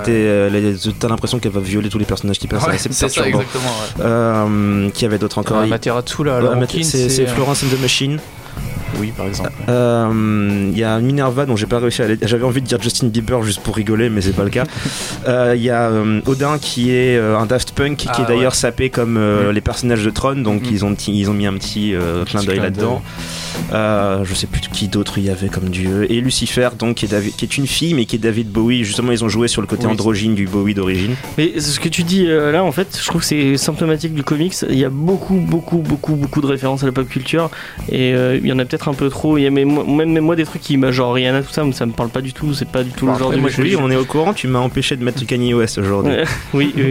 était, t'as l'impression qu'elle va violer tous les personnages qui passent. Ouais, c'est ça, exactement. ouais. Euh, qui avait d'autres encore Euh, Il- Materazzo, là, c'est euh, Florence and the Machine. Oui, par exemple. Euh, Il y a Minerva dont j'ai pas réussi à aller. J'avais envie de dire Justin Bieber juste pour rigoler, mais c'est pas le cas. Euh, Il y a euh, Odin qui est euh, un Daft Punk qui Ah, est d'ailleurs sapé comme euh, les personnages de Tron, donc Mhm. ils, ont, ils ont mis un petit euh, clin d'œil là-dedans. Euh, je sais plus qui d'autre il y avait comme dieu. Et Lucifer, donc qui est, David- qui est une fille, mais qui est David Bowie. Justement, ils ont joué sur le côté Oui. androgyne du Bowie d'origine. Mais ce que tu dis euh, là, en fait, je trouve que c'est symptomatique du comics. Il y a beaucoup, beaucoup, beaucoup, beaucoup de références à la pop culture. Et euh, il y en a peut-être un peu trop. Il y a même, même moi, des trucs qui, genre Rihanna, tout ça, ça me parle pas du tout. C'est pas du tout Bon, le genre après, de moi, je je- on est au courant, tu m'as empêché de mettre du Kanye West aujourd'hui. Oui, oui,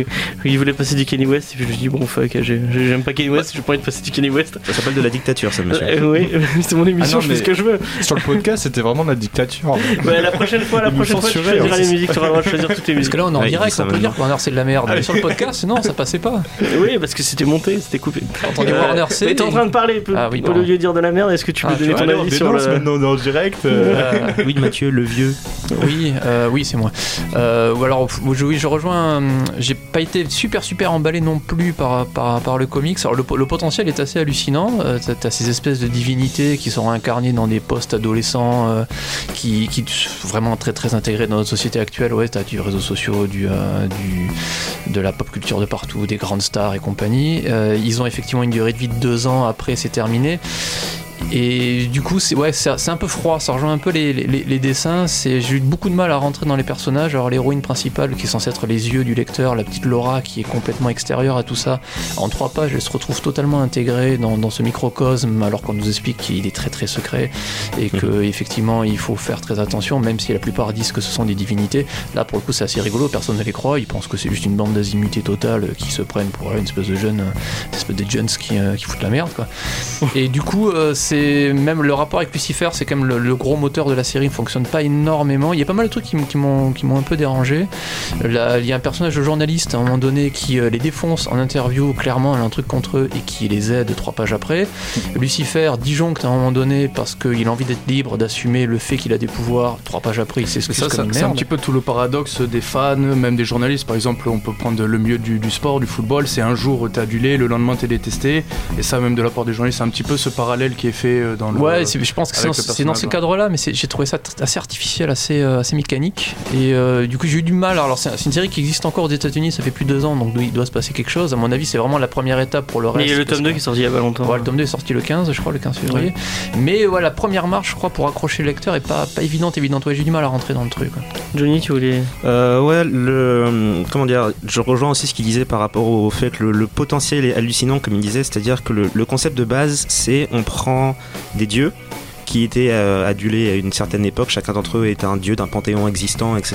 oui, il voulait passer du Kanye West. Et puis je me suis dit, bon, fuck, j'ai- j'ai- j'aime pas Kanye West, j'ai pas envie de passer du Kanye West. Ça s'appelle de la dictature, ça, monsieur. Euh, oui, c'est mon émission, Ah non, je fais ce que je veux. Sur le podcast, c'était vraiment la dictature. La prochaine fois, la prochaine fois, tu choisiras hein, les musiques, tu auras le droit de choisir toutes les Parce musiques. que là, on est en direct, on peut dire que Warner c'est de la merde. Mais sur le podcast, non, ça passait pas. Oui, parce que c'était monté, c'était coupé. Entendez Euh, Warner c'est. Mais t'es en train de parler, Ah oui, au lieu de dire de la merde, est-ce que tu peux Ah, ton Allez, on avis sur dénonce le. maintenant on est en direct. euh. Euh, Oui, Mathieu, le vieux. Oui, euh, oui, c'est moi. Euh, ou alors, je- oui, je rejoins. euh, J'ai pas été super super emballé non plus par, par, par le comics. Alors, le, po- le potentiel est assez hallucinant. T'as- T'as ces espèces de divinités qui sont incarnées dans des postes adolescents, euh, qui, qui sont vraiment très très intégrés dans notre société actuelle. Ouais, t'as du réseau sociaux, du, euh, du de la pop culture de partout, des grandes stars et compagnie. Euh, ils ont effectivement une durée de vie de deux ans. Après, c'est terminé. Et du coup, c'est ouais, c'est un peu froid. Ça rejoint un peu les, les- les dessins. J'ai eu beaucoup de mal à rentrer dans les personnages. Alors l'héroïne principale, qui est censée être les yeux du lecteur, la petite Laura, qui est complètement extérieure à tout ça. En trois pages, elle se retrouve totalement intégrée dans, dans ce microcosme, alors qu'on nous explique qu'il est très très secret et que effectivement il faut faire très attention, même si la plupart disent que ce sont des divinités. Là, pour le coup, c'est assez rigolo. Personne ne les croit. Ils pensent que c'est juste une bande d'azimutés totale qui se prennent pour euh, une espèce de jeunes, une espèce de jeunes qui, euh, qui foutent la merde, quoi. Et du coup, euh, c'est même le rapport avec Lucifer, c'est quand même le, le gros moteur de la série, ne fonctionne pas énormément. Il y a pas mal de trucs qui, m'ont qui m'ont un peu dérangé. Là, il y a un personnage de journaliste à un moment donné qui euh, les défonce en interview, clairement, elle a un truc contre eux et qui les aide trois pages après. Lucifer disjoncte à un moment donné parce qu'il a envie d'être libre, d'assumer le fait qu'il a des pouvoirs. Trois pages après, il s'excuse ça, comme ça- une c'est un merde. petit peu tout le paradoxe des fans, même des journalistes. Par exemple, on peut prendre le milieu du, du sport, du football. C'est un jour t'es adulé, le lendemain t'es détesté. Et ça, même de la part des journalistes, c'est un petit peu ce parallèle qui est fait euh, dans le. Ouais, c'est- je pense que c'est dans, ces ouais. cadres-là, mais j'ai trouvé ça assez artificiel, assez, euh, assez mécanique. Et euh, du coup, j'ai eu du mal. Alors, c'est une série qui existe encore aux États-Unis, ça fait plus de deux ans, donc il doit se passer quelque chose. À mon avis, c'est vraiment la première étape pour le reste. Mais il y a le tome 2 que- qui est sorti il y a pas longtemps. Ouais, le tome 2 est sorti le 15, je crois, le 15 février. Mais ouais, la première marche, je crois, pour accrocher le lecteur est pas, pas évidente, évidente. Ouais, j'ai du mal à rentrer dans le truc. quoi. Johnny, tu voulais. Euh, ouais, le comment dire, je rejoins aussi ce qu'il disait par rapport au fait que le, le potentiel est hallucinant, comme il disait, c'est-à-dire que le, le concept de base, c'est on prend des dieux qui étaient euh, adulés à une certaine époque, chacun d'entre eux était un dieu d'un panthéon existant, etc.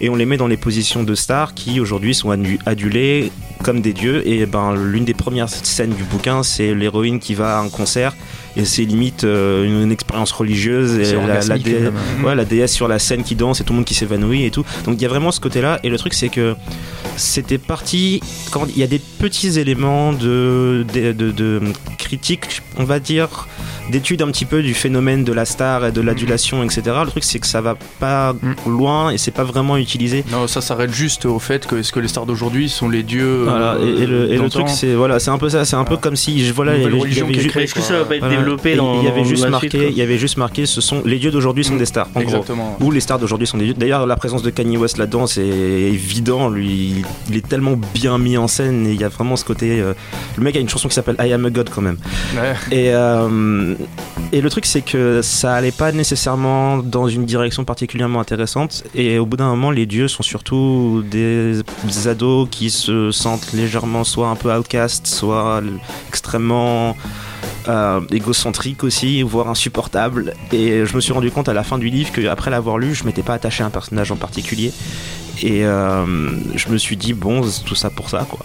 Et on les met dans les positions de stars qui aujourd'hui sont adu- adulés comme des dieux. Et ben l'une des premières scènes du bouquin, c'est l'héroïne qui va à un concert et c'est limite euh, une, une expérience religieuse et la, la orgasmique, dé- comme, ouais, la déesse sur la scène qui danse et tout le monde qui s'évanouit et tout. Donc il y a vraiment ce côté-là. Et le truc, c'est que c'était parti. Quand il y a des petits éléments de, de, de- de critique, on va dire, d'études un petit peu du phénomène de la star et de l'adulation, etc. Le truc, c'est que ça va pas loin et c'est pas vraiment utilisé. Non, ça s'arrête juste au fait que est-ce que les stars d'aujourd'hui sont les dieux. Voilà, euh, et, et le, et le d'antan truc, c'est voilà, c'est un peu ça. C'est un peu comme si je voilà, y religion avait qui est ju- créée, Est-ce que ça va pas être voilà. Développé Et dans Il y avait juste marqué, il y avait juste marqué, ce sont les dieux d'aujourd'hui sont des stars. En gros. Ou les stars d'aujourd'hui sont des dieux. D'ailleurs, la présence de Kanye West là-dedans, c'est évident. Lui, il est tellement bien mis en scène et il y a vraiment ce côté. euh, Le mec a une chanson qui s'appelle I Am a God quand même. Ouais. Et, euh, et le truc, c'est que ça allait pas nécessairement dans une direction particulièrement intéressante. Et au bout d'un moment, les dieux sont surtout des ados qui se sentent légèrement soit un peu outcast, soit extrêmement euh, égocentrique aussi, voire insupportable. Et je me suis rendu compte à la fin du livre qu'après l'avoir lu, je m'étais pas attaché à un personnage en particulier. Et euh, je me suis dit, bon, c'est tout ça pour ça, quoi.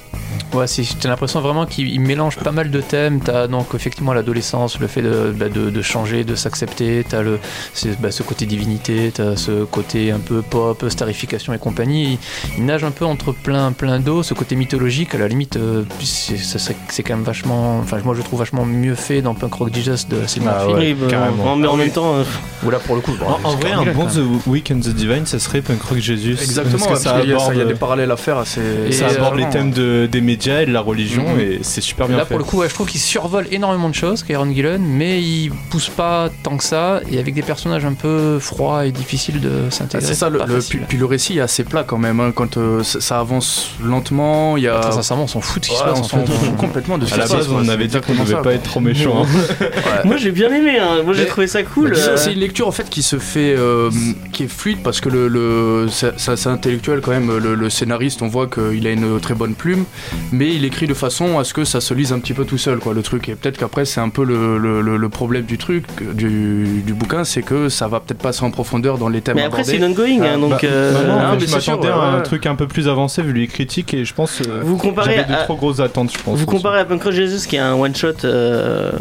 Ouais, c'est- j'ai l'impression vraiment qu'il il mélange pas mal de thèmes. T'as donc effectivement l'adolescence, le fait de, bah, de, de changer, de s'accepter. T'as le, c'est- bah, ce côté divinité, t'as ce côté un peu pop, starification et compagnie. Il, il nage un peu entre plein, plein d'eau. Ce côté mythologique, à la limite, euh, c'est, quand même vachement. Enfin, moi je le trouve vachement mieux fait dans Punk Rock Jesus de Seymour Ah Murphy. ouais. Bah, carrément. en- mais en Ah même temps, euh, Ou là pour le coup. bon, En, en vrai, un bon The. Week and the Divine, ça serait Punk Rock Jesus. Exactement, Parce que ça parce qu'il y a- ça, aborde, il y a des parallèles à faire assez. Et ça euh, aborde les vraiment, thèmes de- des médias et de la religion Mhm. et c'est super bien Là, fait. pour le coup, ouais, je trouve qu'il survole énormément de choses, Kieron Gillen, mais il pousse pas tant que ça, et avec des personnages un peu froids et difficiles de Ah, s'intégrer. c'est ça, le, le- puis, puis le récit est assez plat quand même. hein, quand euh, ça, avance lentement, il y a. Très sincèrement, on s'en fout de ce qui se passe on en s'en fout complètement de ce À qui la se passe, on avait dit qu'on exactement devait ça, pas être trop méchant. hein. Ouais. moi j'ai bien aimé. hein. Moi j'ai trouvé ça cool. C'est- euh, C'est une lecture en fait qui se fait, euh, qui est fluide parce que le, le c'est intellectuel quand même. Le, le scénariste, on voit qu'il a une très bonne plume, mais il écrit de façon à ce que ça se lise un petit peu tout seul, quoi, le truc. Et peut-être qu'après c'est un peu le, le- le- problème du truc, du, du bouquin, c'est que ça va peut-être pas assez en profondeur dans les thèmes Mais après, c'est une ongoing, hein, donc. Bah, euh, vraiment, ah, en fait, mais je c'est sûr, m'attendais à ouais, un ouais. truc un peu plus avancé vu les critiques et je pense euh, Vous comparez j'avais de à- trop grosses attentes, je pense. Vous aussi. comparez à Punk Rock Jesus qui est un one shot, euh,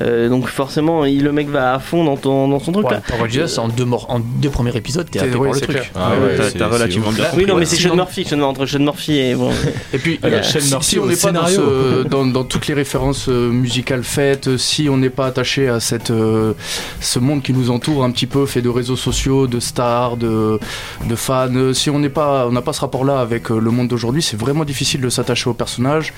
euh, donc forcément il- le mec va à fond dans, ton, dans son truc Ouais, là. Power Jesus, en deux, mor- en deux premiers épisodes, t'es happé par le truc. Ah Ouais, ouais, T'as- relativement bien Oui, non, mais c'est Sean Murphy, entre Sean Murphy et bon. Et puis, Si, on n'est pas dans, ce- dans, dans toutes les références euh, musicales faites, si on n'est pas attaché à cette, euh, ce monde qui nous entoure un petit peu, fait de réseaux sociaux, de stars, de, de fans, si on n'est pas, on n'a pas ce rapport-là avec euh, le monde d'aujourd'hui, c'est vraiment difficile de s'attacher aux personnages,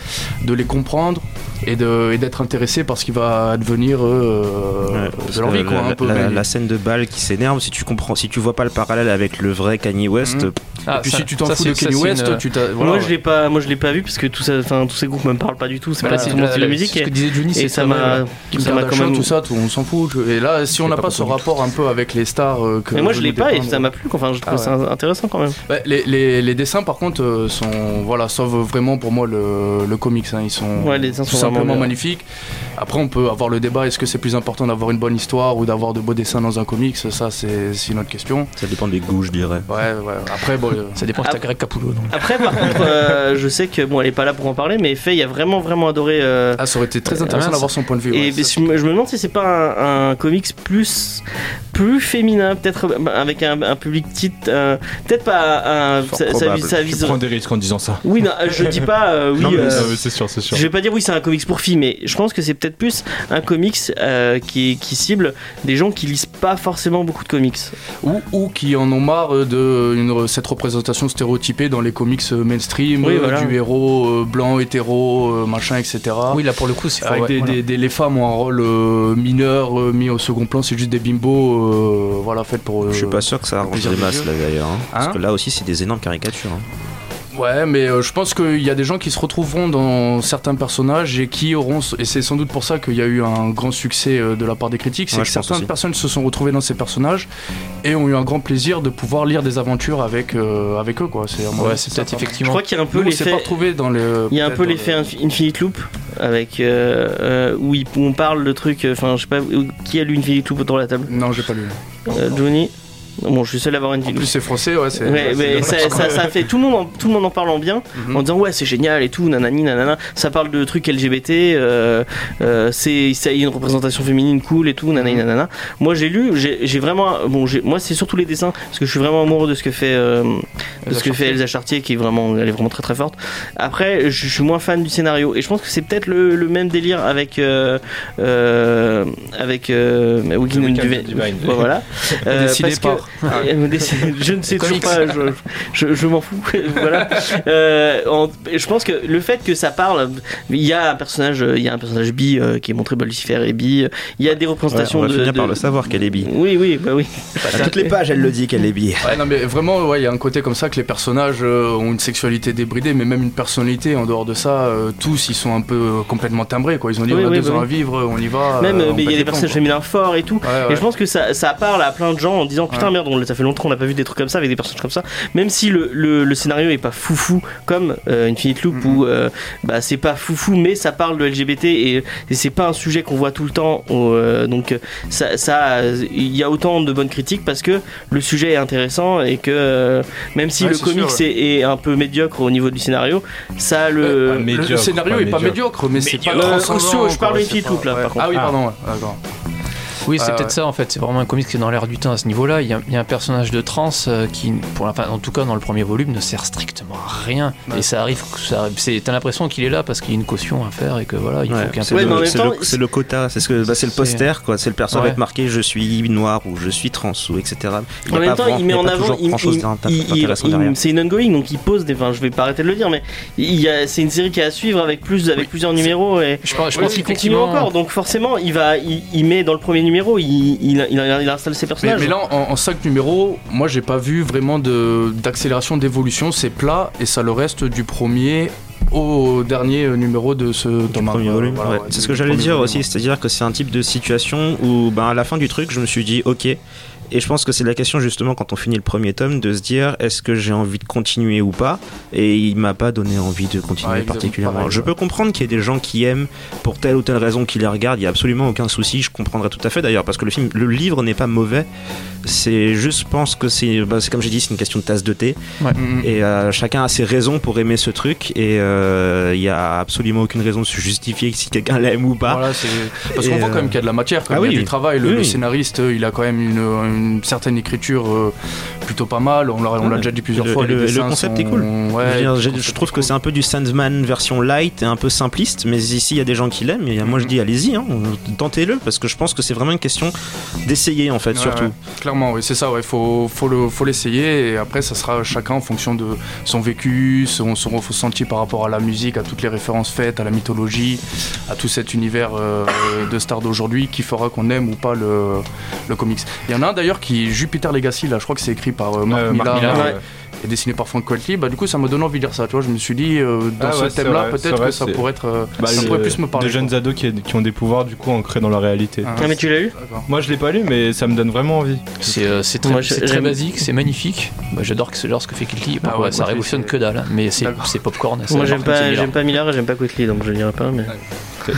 de les comprendre et d'être intéressé par ce qui va advenir euh, Ouais, de leur que vie, quoi, la, un peu. la- mais- la scène de balle qui s'énerve, si tu comprends, si tu vois pas le parallèle avec le vrai Kanye West, Mhm. Ah, et puis ça- si tu t'en fous c'est- de Kanye West, une- tu t'as. voilà, moi ouais. je l'ai pas, moi je l'ai pas vu parce que tout ça, enfin tous ces groupes me parlent pas du tout. C'est Bah pas c'est mon style de la- musique. ce que disait Johnny, Et c'est ça m'a, quand même. tout ça, tout, on s'en fout. Et là, si on n'a pas pas ce rapport un peu avec les stars euh, que. Mais moi je l'ai pas et ça m'a plu. Enfin, je trouve Ah ça intéressant quand même. Ouais, les, les, les dessins par contre euh, sont voilà sauvent vraiment pour moi le, le comics hein. ils sont Ouais, les dessins tout sont simplement magnifiques après on peut avoir le débat est-ce que c'est plus important d'avoir une bonne histoire ou d'avoir de beaux dessins dans un comics? Ça c'est une autre question ça dépend des goûts, je dirais. ouais ouais après bon Ça dépend Ah. t'as Greg Capullo. Après, par contre, euh, je sais que bon, elle est pas là pour en parler, mais Faye a vraiment vraiment adoré. euh, ah ça aurait été très Ah, intéressant mince. d'avoir son point de vue et ouais, je me je me demande si c'est pas un, un comics plus plus féminin, peut-être euh, avec un, un public petit, euh, peut-être pas un. Ça, ça, ça Je vise. prends des risques en disant ça. Oui, non, je dis pas. euh, oui, non, mais euh, c'est sûr, c'est sûr. je vais pas dire oui, c'est un comics pour filles, mais je pense que c'est peut-être plus un comics euh, qui, qui cible des gens qui lisent pas forcément beaucoup de comics. ou, ou qui en ont marre de une- cette représentation stéréotypée dans les comics mainstream Oui, voilà. du héros euh, blanc hétéro euh, machin etc Oui, là pour le coup, c'est avec ouais, des, voilà. des- des- les femmes ont un rôle euh, mineur euh, mis au second plan c'est juste des bimbos euh, voilà faites pour euh, Je suis pas sûr que ça arrange les des masses là d'ailleurs. hein. Parce Hein que là aussi, c'est des énormes caricatures. hein. Ouais, mais euh, je pense qu'il y a des gens qui se retrouveront dans certains personnages et qui auront, et c'est sans doute pour ça qu'il y a eu un grand succès euh, de la part des critiques, c'est Ouais, que certaines aussi. personnes se sont retrouvées dans ces personnages et ont eu un grand plaisir de pouvoir lire des aventures avec, euh, avec eux, quoi. C'est Ouais, c'est peut-être quoi. Je effectivement. crois qu'il y a un peu l'effet. dans le. Il y a un peu l'effet Infinite Loop avec euh, euh, où, il- où on parle de trucs. euh, Enfin, je sais pas où- qui a lu Infinite Loop autour de la table? le- Non, j'ai pas lu. Euh, Johnny? Bon, je suis seul à avoir En Infinite plus, Loop. c'est français, ouais. c'est- Ouais, ouais, mais c'est ça, ça, ça fait tout le monde en, tout le monde en parle en bien Mhm. en disant ouais c'est génial et tout nanani nanana ça parle de trucs LGBT euh, euh, c'est ça y a une représentation féminine cool et tout nanani Mhm. nanana moi j'ai lu j'ai j'ai vraiment bon j'ai- moi c'est surtout les dessins parce que je suis vraiment amoureux de ce que fait euh, de Elsa ce que fait. Elsa Chartier qui est vraiment elle est vraiment très très forte après je, suis moins fan du scénario et je pense que c'est peut-être le, le même délire avec euh, euh, avec euh, Weekend Divine. Divine. Ouais, voilà Décidé parce je ne sais toujours pas, je, je, je m'en fous. voilà. Euh, en- je pense que le fait que ça parle, il y a un personnage, il y a un personnage bi euh, qui est montré, bah, Lucifer et bi. Il y a des Ouais, représentations on va de. finir de- par le savoir qu'elle est bi. Oui, oui, bah oui. À toutes les pages, elle le dit qu'elle est bi. Ouais, non, mais vraiment, ouais, il y a un côté comme ça que les personnages euh, ont une sexualité débridée, mais même une personnalité. En dehors de ça, euh, tous ils sont un peu complètement timbrés, quoi. Ils ont dit Oui, on a oui, deux bah ans oui. à vivre, on y va. Même, euh, mais il y a des personnages féminins forts et tout. Ouais, Et ouais. je pense que ça, ça parle à plein de gens en disant putain Ouais. Merde, on, ça fait longtemps qu'on n'a pas vu des trucs comme ça avec des personnages comme ça. Même si le, le, le scénario est pas foufou comme euh, Infinite Loop Mhm. où euh, bah, c'est pas foufou mais ça parle de LGBT et, et c'est pas un sujet qu'on voit tout le temps. euh, donc ça, ça, il y a autant de bonnes critiques parce que le sujet est intéressant et que euh, même si Ouais, le comics sûr, est, est un peu médiocre au niveau du scénario, ça le. Euh, le, médiocre, le scénario pas est pas médiocre. médiocre, mais c'est pas je parle quoi, de c'est Infinite pas- Loop, là, ouais. par contre. Ah oui, pardon, ouais, d'accord. Oui, c'est Ah, peut-être ça en fait. C'est vraiment un comics qui est dans l'air du temps à ce niveau-là. Il y a, il y a un personnage de trans euh, qui, pour la, enfin, en tout cas dans le premier volume, ne sert strictement à rien. Ouais. Et ça arrive, ça, c'est, t'as l'impression qu'il est là parce qu'il y a une caution à faire et que voilà, il Ouais, faut qu'il y ait un c'est le, mais en même c'est temps, le- c'est le quota, c'est ce que, bah, c'est le c'est- poster quoi, c'est le perso Ouais. va être marqué je suis noir ou je suis trans ou etc. Il En même temps, vraiment- il met en avant, c'est une ongoing, donc il pose des. Enfin, je vais pas arrêter de le dire, mais il y a, c'est une série qui est à suivre avec plus, avec plusieurs numéros et. Je pense, je Oui, pense il continue encore, donc forcément, il va, il, il met dans le premier numéro, il, il, il, il installe ses Mais, personnages. mais là, en, en cinq numéros, moi j'ai pas vu vraiment de- d'accélération, d'évolution. C'est plat et ça le reste du premier au dernier numéro de ce tome. Premier volume, voilà, ouais. ouais, c'est ce que j'allais dire volume, aussi, c'est-à-dire que c'est un type de situation où, ben, à la fin du truc, je me suis dit, ok. Et je pense que c'est la question justement quand on finit le premier tome de se dire est-ce que j'ai envie de continuer ou pas? Et il m'a pas donné envie de continuer Ouais, particulièrement. pareil, je ouais. peux comprendre qu'il y ait des gens qui aiment pour telle ou telle raison qui les regardent, il y a absolument aucun souci, je comprendrais tout à fait d'ailleurs parce que le film, le livre n'est pas mauvais. C'est juste, je pense que c'est, bah, c'est comme j'ai dit, c'est une question de tasse de thé. Mhm. Et euh, chacun a ses raisons pour aimer ce truc et euh, il y a absolument aucune raison de se justifier si quelqu'un l'aime ou pas. Voilà, c'est- parce Et, qu'on voit euh, quand même qu'il y a de la matière, quand ah même, il y oui. a du travail. Le, Oui, le oui. scénariste, euh, il a quand même une, une certaine écriture euh, plutôt pas mal. On l'a on l'a Ouais. déjà dit plusieurs Le- fois. le- concept sont- est cool. Ouais, Je dire, trouve que c'est un peu du Sandman version light et un peu simpliste, mais ici il y a des gens qui l'aiment. Et moi je Mhm. dis allez-y, hein, tentez-le parce que je pense que c'est vraiment une question d'essayer en fait Ouais, surtout. ouais. Clairement, oui, c'est ça. Il faut, faut, le, faut l'essayer et après, ça sera chacun en fonction de son vécu, son, son ressenti par rapport à la musique, à toutes les références faites, à la mythologie, à tout cet univers euh, de stars d'aujourd'hui qui fera qu'on aime ou pas le, le comics. Il y en a un d'ailleurs qui, Jupiter Legacy, là, je crois que c'est écrit par euh, Mark Euh, Mark Millar, Millar, euh, ouais. et dessiné par Frank Quitely. Bah, du coup, ça m'a donné envie de lire ça. Tu vois, je me suis dit, euh, dans Ah ce ouais, thème-là, peut-être que ça pourrait être. euh, Bah, ça pourrait plus me parler. De jeunes ados qui, qui ont des pouvoirs du coup ancrés dans la réalité. Ah, Ah, mais tu l'as lu. Moi je l'ai pas lu mais ça me donne vraiment envie. C'est, euh, très, Moi, très basique, c'est magnifique. Bah, j'adore, que, j'adore ce que fait Kilty. Bah, Ah ouais, ouais, ça révolutionne que dalle, hein, mais c'est, popcorn. Moi, j'aime pas, Miller. j'aime pas Miller et j'aime pas Quickly, donc je dirais pas. Mais...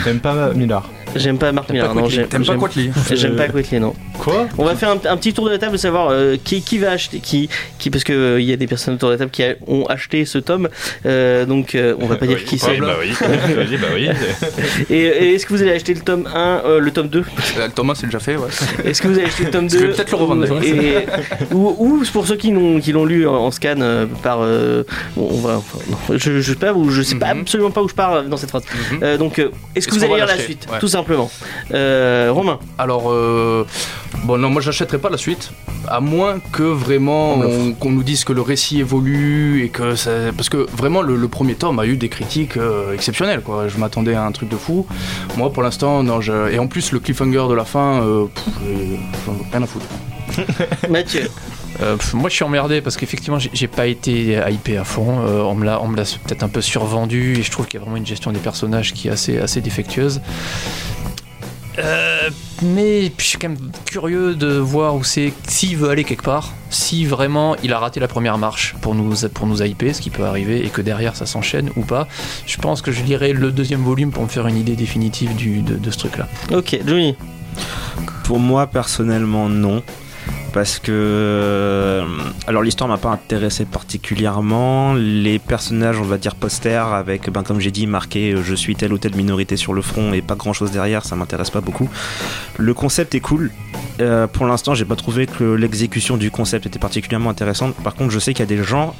T'aimes pas Millard J'aime pas Marc Millar. non, j'aime- T'aimes pas Quatli J'aime pas Quickly, non. Quoi? On va faire un, un petit tour de la table, savoir euh, qui, qui va acheter, qui, qui parce que euh, il y a des personnes autour de la table qui a- ont acheté ce tome, Euh, donc euh, on va pas dire qui c'est. bah oui, bah oui. Et, et est-ce que vous allez acheter le tome 1, euh, le tome 2 Euh, Thomas, c'est déjà fait, ouais. Est-ce que vous allez acheter le tome Parce que 2 peut-être le revendre, ou, ou, ou pour ceux qui l'ont qui l'ont lu en, en scan euh, par euh, bon, on va je, je sais pas où je sais pas Mhm. absolument pas où je pars euh, dans cette phrase. Mhm. Euh, donc euh, est-ce que vous allez lire la suite? Ouais. tout simplement Euh, Romain Alors, euh, bon, non, moi j'achèterai pas la suite, à moins que vraiment on- qu'on nous dise que le récit évolue et que ça. Parce que vraiment, le, le premier tome a eu des critiques euh, exceptionnelles, quoi. Je m'attendais à un truc de fou. Moi, pour l'instant, non, je... Et en plus, le cliffhanger de la fin, pff, rien à foutre. Mathieu Euh, moi je suis emmerdé parce qu'effectivement j'ai pas été hypé à fond. Euh, on me l'a on me l'a peut-être un peu survendu et je trouve qu'il y a vraiment une gestion des personnages qui est assez, assez défectueuse. Euh, mais je suis quand même curieux de voir où c'est, s'il veut aller quelque part, si vraiment il a raté la première marche pour nous, pour nous hyper, ce qui peut arriver, et que derrière ça s'enchaîne ou pas. Je pense que je lirai le deuxième volume pour me faire une idée définitive du, de, de ce truc-là. Ok Johnny Pour moi, personnellement, non. Parce que. euh, Alors, l'histoire m'a pas intéressé particulièrement. Les personnages, on va dire posters, avec, ben, comme j'ai dit, marqué euh, je suis telle ou telle minorité sur le front et pas grand chose derrière, ça m'intéresse pas beaucoup. Le concept est cool. Euh, pour l'instant, j'ai pas trouvé que l'exécution du concept était particulièrement intéressante. Par contre, je sais qu'il y a des gens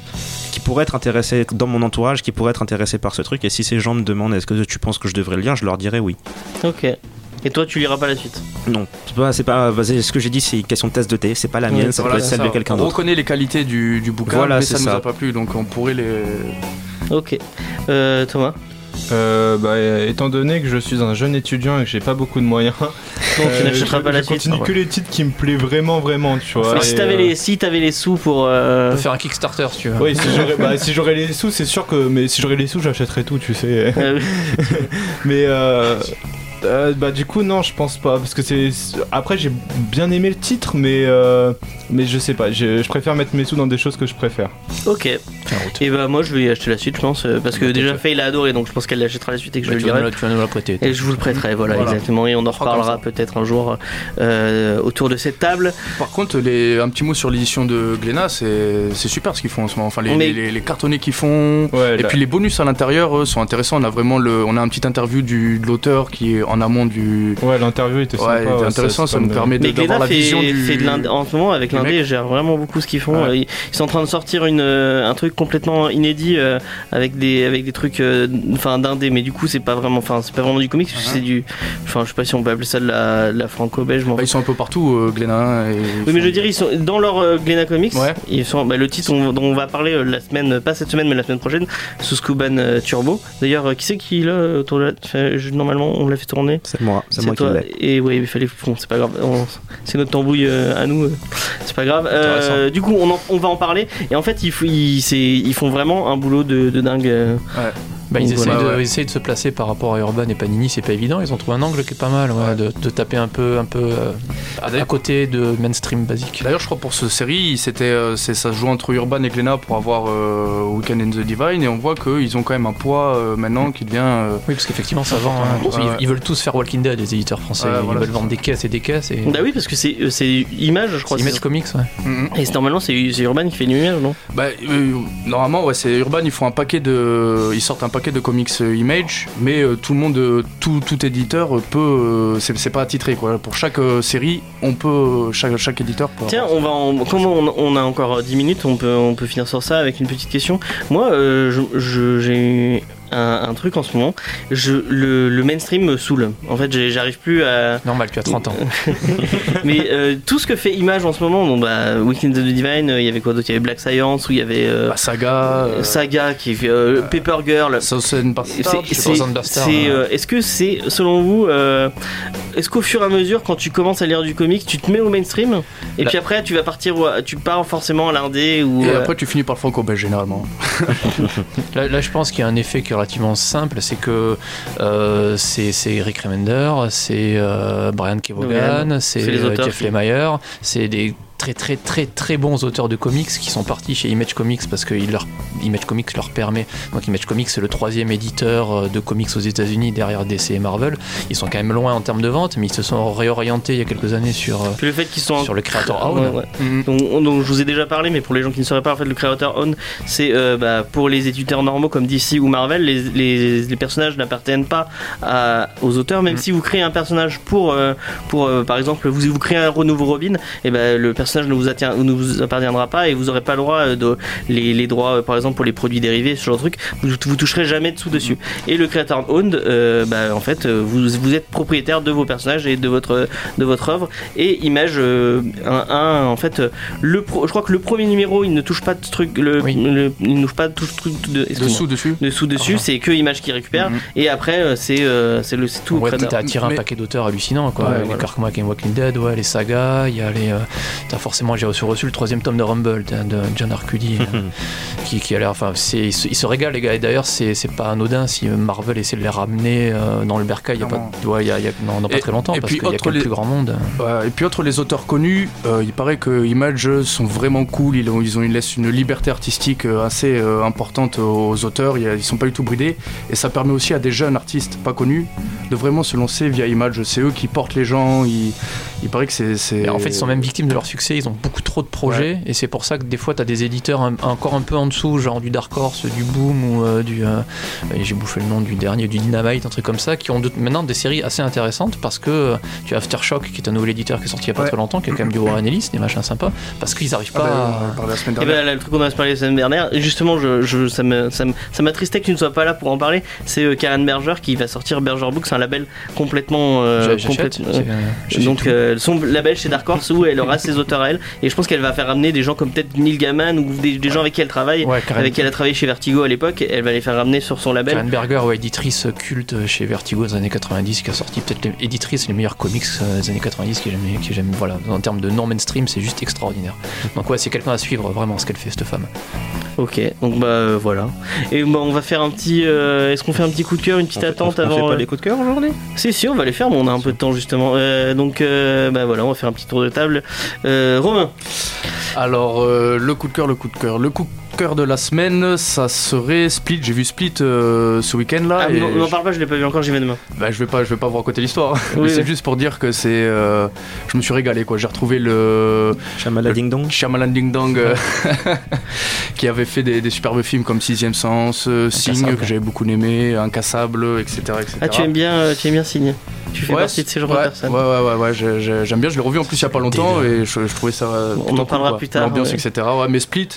qui pourraient être intéressés dans mon entourage, qui pourraient être intéressés par ce truc. Et si ces gens me demandent est-ce que tu penses que je devrais le lire, je leur dirais oui. Ok. Et toi tu liras pas la suite Non, c'est pas, pas, bah, ce que j'ai dit, c'est une question de tasse de thé, c'est pas la mienne, ça Voilà, peut être celle de quelqu'un On d'autre. reconnaît les qualités du, du bouquin, Voilà, mais c'est ça nous ça. a pas plu, donc on pourrait les. Ok. Euh, Thomas Euh, bah, étant donné que je suis un jeune étudiant et que j'ai pas beaucoup de moyens, Donc tu euh, n'achèteras je- pas la je suite continue ouais. que les titres qui me plaisent vraiment, vraiment, tu vois. Mais si t'avais euh, les, si t'avais les sous pour. On euh, faire un Kickstarter si tu veux. Oui, si j'aurais bah, si j'aurais les sous, c'est sûr que. Mais si j'aurais les sous, j'achèterais tout, tu sais. euh, mais euh, bah du coup non, je pense pas parce que c'est après j'ai bien aimé le titre, mais euh, mais je sais pas, je, je préfère mettre mes sous dans des choses que je préfère. ok. Et bah moi je vais acheter la suite je pense euh, parce que Bah, déjà. Faye l'a adoré donc je pense qu'elle l'achètera la suite et que je Bah, le tu, vas nous lirai. tu vas nous la prêter. Et je vous le prêterai, voilà, Voilà. exactement. Et on en reparlera peut-être un jour euh, autour de cette table. Par contre, les, un petit mot sur l'édition de Glénat, c'est c'est super ce qu'ils font en ce moment. Enfin, les, Mais- les, les- qu'ils font. Ouais, Et là- puis les bonus à l'intérieur eux, sont intéressants. On a vraiment le, on a un petit interview du, de l'auteur qui est en amont du. ouais, l'interview était sympa. Ouais, ouais, intéressant. Ça, pas permet de- Mais d'avoir la fait, vision du. fait de l'indé- en ce moment avec l'indé, gère vraiment beaucoup ce qu'ils font. Ouais. Ils, ils sont en train de sortir une, euh, un truc complètement inédit euh, avec des avec des trucs euh, enfin d'indé, mais du coup c'est pas vraiment, enfin c'est pas vraiment du comics, Uh-huh. c'est du, enfin je sais pas si on peut appeler ça de la, franco-belge. Bah, ils sont un peu partout, euh, Glénat. et- Oui, mais je dirais, ils sont dans leur euh, Glénat Comics. Ouais. Ils sont, bah, le titre on- dont on va parler euh, la semaine, pas cette semaine, mais la semaine prochaine, sous Scuban euh, Turbo. D'ailleurs, euh, qui c'est qui là autour de la... enfin, je- Normalement, on l'a fait tourner. C'est moi, c'est moi qui toi. l'ai. Et oui, il fallait. Bon, c'est pas grave. On- C'est notre tambouille euh, à nous. euh, C'est pas grave. Euh, du coup, on, en- on va en parler. Et en fait, ils, font- ils, font vraiment un boulot de, de dingue. euh. Bah, ils, essayent voilà, de, ouais. ils essayent de se placer par rapport à Urban et Panini, c'est pas évident. Ils ont trouvé un angle qui est pas mal, ouais, de, de taper un peu, un peu euh, à, à côté de mainstream basique. D'ailleurs, je crois pour cette série, c'était, euh, ça se joue entre Urban et Glénat pour avoir euh, Weekend in the Divine, et on voit qu'ils ont quand même un poids euh, maintenant qui devient. euh, Oui, parce qu'effectivement, ça vend. hein. Ouais, Ils, ouais. ils veulent tous faire Walking Dead, les éditeurs français. Ouais, ils voilà, veulent vendre ça. des caisses et des caisses. Et... Bah oui, parce que c'est euh, Image, je crois. C'est Image Comics, ouais. mhm. Et c'est- normalement, c'est Urban qui fait l'image, non? Bah, euh, normalement, ouais, c'est Urban, ils font un paquet de, ils sortent un paquet de comics euh, Image, mais euh, tout le monde, euh, tout, tout éditeur peut, c'est, pas attitré quoi. Pour chaque série, on peut, chaque, chaque éditeur peut. Tiens, on va en, comme on, on a encore 10 minutes, on peut, on peut finir sur ça avec une petite question. Moi, j'ai un, un truc en ce moment. Je, le, le mainstream me saoule. En fait, j'arrive plus à. Normal, tu as 30 ans. Mais euh, tout ce que fait Image en ce moment, bon, bah, Weekend of the Divine, euh, il y avait quoi d'autre? Il y avait Black Science, ou il y avait euh, Bah, Saga, euh, Saga, qui fait Paper Girl. C'est, ouais. euh, Est-ce que c'est, selon vous, est-ce qu'au fur et à mesure, quand tu commences à lire du comic, tu te mets au mainstream? Et Là- puis après tu vas partir, tu pars forcément à l'indé ou Et après, tu finis par le franco-belge généralement. Là, là, je pense qu'il y a un effet qui relativement simple, c'est que euh, c'est Eric Remender, c'est euh, Brian Kevogan, c'est euh, Jeff Lemire, c'est des très très très très bons auteurs de comics qui sont partis chez Image Comics parce que leur, Image Comics leur permet. Donc Image Comics c'est le troisième éditeur euh, de comics aux États-Unis derrière DC et Marvel. Ils sont quand même loin en termes de vente, mais ils se sont réorientés il y a quelques années sur, euh, Puis le fait qu'ils sont sur le créateur Ouais, Own. Mhm. Donc, donc, je vous ai déjà parlé, mais pour les gens qui ne sauraient pas, en fait, le créateur Own, c'est euh, bah, pour les éditeurs normaux comme DC ou Marvel, les, les, les personnages n'appartiennent pas à- aux auteurs. Même Mm. si vous créez un personnage pour, euh, pour euh, par exemple, vous, vous créez un nouveau Robin, et ben le personnage ne vous, attient- ne vous appartiendra pas et vous n'aurez pas le droit euh, de les, les droits, euh, par exemple, pour les produits dérivés, ce genre de truc. Vous, vous toucherez jamais dessous dessus. Et le créateur Owned, euh, bah, en fait, euh, vous, vous êtes propriétaire de vos personnages et de votre de votre œuvre. Et Image euh, un, un, en fait, euh, le pro- je crois que le premier numéro, il ne touche pas de truc, le, Oui. le- il ne touche pas de tout truc de, Dessous, dessus. dessous dessus, Ah. c'est que Image qui récupère. Mhm. Et après, euh, c'est euh, c'est le c'est tout. Ouais, t'as attiré un Mais- paquet d'auteurs hallucinants, quoi. Ouais, les voilà. Kirkman et Walking Dead, ouais, les sagas, il y a les. euh, t'as forcément, j'ai reçu, reçu le troisième tome de Rumble de, de John Arcudi, euh, qui, qui a l'air. Enfin, c'est, ils, se, se régalent, les gars. Et d'ailleurs, c'est, c'est pas anodin si Marvel essaie de les ramener euh, dans le bercail, il y a pas, Clairement. ouais, il y a, il y a- dans, dans pas Et- très longtemps, et parce puis qu'il y a autre que le les- plus grand monde. Ouais, et puis autre les auteurs connus, euh, il paraît que Image sont vraiment cool, ils, ont, ils, ont, ils laissent une liberté artistique assez euh, importante aux auteurs, il ils sont pas du tout bridés, et ça permet aussi à des jeunes artistes pas connus de vraiment se lancer via Image, c'est eux qui portent les gens, ils- il paraît que c'est... en fait, ils sont même victimes de leur succès, ils ont beaucoup trop de projets, et c'est pour ça que des fois, tu as des éditeurs un- encore un peu en dessous, genre du Dark Horse, du Boom, ou euh, du. euh, J'ai bouffé le nom du dernier, du Dynamite, un truc comme ça, qui ont de- maintenant des séries assez intéressantes parce que euh, tu as Aftershock, qui est un nouvel éditeur qui est sorti il y a pas Ouais. très longtemps, qui a quand même du Warren Ellis, des machins sympas, parce qu'ils arrivent Ah pas bah, à- on en parlait la semaine Et dernière. là, le truc qu'on a parlé la semaine dernière, justement, je, je- ça me- ça me- ça m'attristait que tu ne sois pas là pour en parler. C'est euh, Karen Berger qui va sortir Berger Books, un label complètement. euh, euh, donc euh, son label chez Dark Horse où elle aura ses auteurs à elle. Et je pense qu'elle va faire ramener des gens comme peut-être Neil Gaiman ou des, des gens avec qui elle travaille Ouais, avec qui elle a travaillé chez Vertigo à l'époque. Elle va les faire ramener sur son label. Karen Berger, ouais, éditrice culte chez Vertigo dans les années 90, qui a sorti peut-être les, éditrice les meilleurs comics euh, des années 90, qui j'aime, qui j'aime, voilà, en termes de non mainstream, c'est juste extraordinaire. Donc ouais, c'est quelqu'un à suivre vraiment ce qu'elle fait cette femme. Ok donc bah euh, voilà. Et bah, on va faire un petit euh, est-ce qu'on fait un petit coup de cœur une petite On fait- attente on fait avant pas euh, les coups de cœur aujourd'hui? Si si on va les faire mais on a un peu de temps justement. Euh, donc euh, bah voilà on va faire un petit tour de table. Euh, Romain. Alors, euh, le coup de cœur, le coup de cœur. Le coup de cœur de la semaine, ça serait Split. J'ai vu Split euh, ce week-end là. ah, et non, je, parle pas je l'ai pas vu encore j'y vais demain bah, je vais pas, je vais pas vous raconter l'histoire. Oui, Mais c'est oui. juste pour dire que c'est, euh, je me suis régalé quoi. J'ai retrouvé le Shamala Ding Dong Shyamalan Ding Dong euh, qui avait fait des, des superbes films comme Sixième Sens, Signe que j'avais beaucoup aimé, Incassable, etc., etc. ah tu aimes bien euh, tu aimes bien Signe tu fais Ouais, partie de ces genres ouais, de personnes Ouais, ouais, ouais, ouais, j'ai- j'ai- j'aime bien. Je l'ai revu en plus il y a pas longtemps et je, je trouvais ça. On en parlera plus tard, L'ambiance, etc. Ouais, mais Split,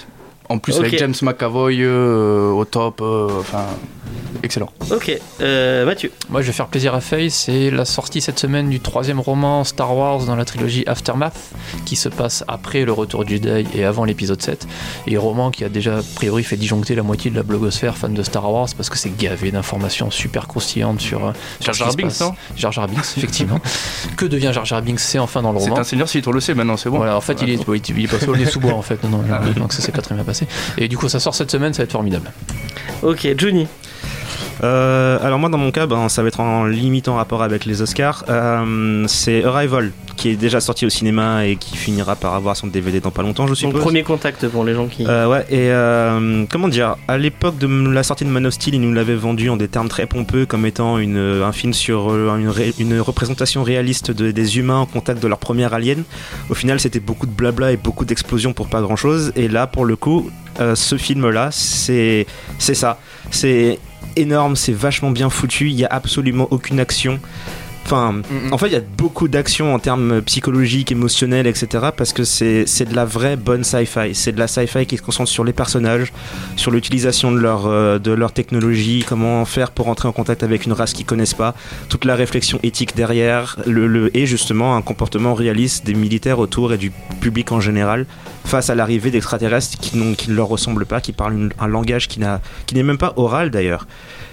en plus avec James McAvoy euh, au top, euh, enfin, excellent. ok euh, Mathieu Moi, je vais faire plaisir à Faye. C'est la sortie cette semaine du troisième roman Star Wars dans la trilogie Aftermath, qui se passe après le retour du Jedi et avant l'épisode 7. Et roman qui a déjà, a priori, fait disjoncter la moitié de la blogosphère fan de Star Wars parce que c'est gavé d'informations super croustillantes sur. euh, sur Jar Jar Binks, non Jar Jar Binks, effectivement. que devient Jar Jar Binks? C'est enfin dans le C'est roman. un seigneur si on le sait maintenant, c'est bon. Voilà, en fait, il est, oui, il est passé au nez sous bois, en fait. Non, non, Ah. donc ça s'est pas très bien passé. Et du coup, ça sort cette semaine, ça va être formidable. ok Johnny Euh, alors moi dans mon cas, ben, ça va être en limitant rapport avec les Oscars. Euh, c'est Arrival qui est déjà sorti au cinéma et qui finira par avoir son DVD dans pas longtemps, je suppose. premier contact pour les gens qui Euh, ouais, et comment dire, à l'époque de la sortie de Man of Steel, ils nous l'avaient vendu en des termes très pompeux comme étant une, un film sur une, ré- une représentation réaliste de- des humains en contact de leur première alien. Au final, c'était beaucoup de blabla et beaucoup d'explosions pour pas grand chose. Et là, pour le coup, ce film-là, c'est c'est ça. C'est énorme, c'est vachement bien foutu, il y a absolument aucune action. Enfin, Mm, mm. en fait, il y a beaucoup d'actions en termes psychologiques, émotionnels, etc. Parce que c'est de la vraie bonne sci-fi. C'est de la sci-fi qui se concentre sur les personnages, sur l'utilisation de leur, euh, de leur technologie, comment faire pour entrer en contact avec une race qu'ils connaissent pas, toute la réflexion éthique derrière, le, le- et justement un comportement réaliste des militaires autour et du public en général face à l'arrivée d'extraterrestres qui, qui ne leur ressemblent pas, qui parlent une- un langage qui n'est même pas oral d'ailleurs.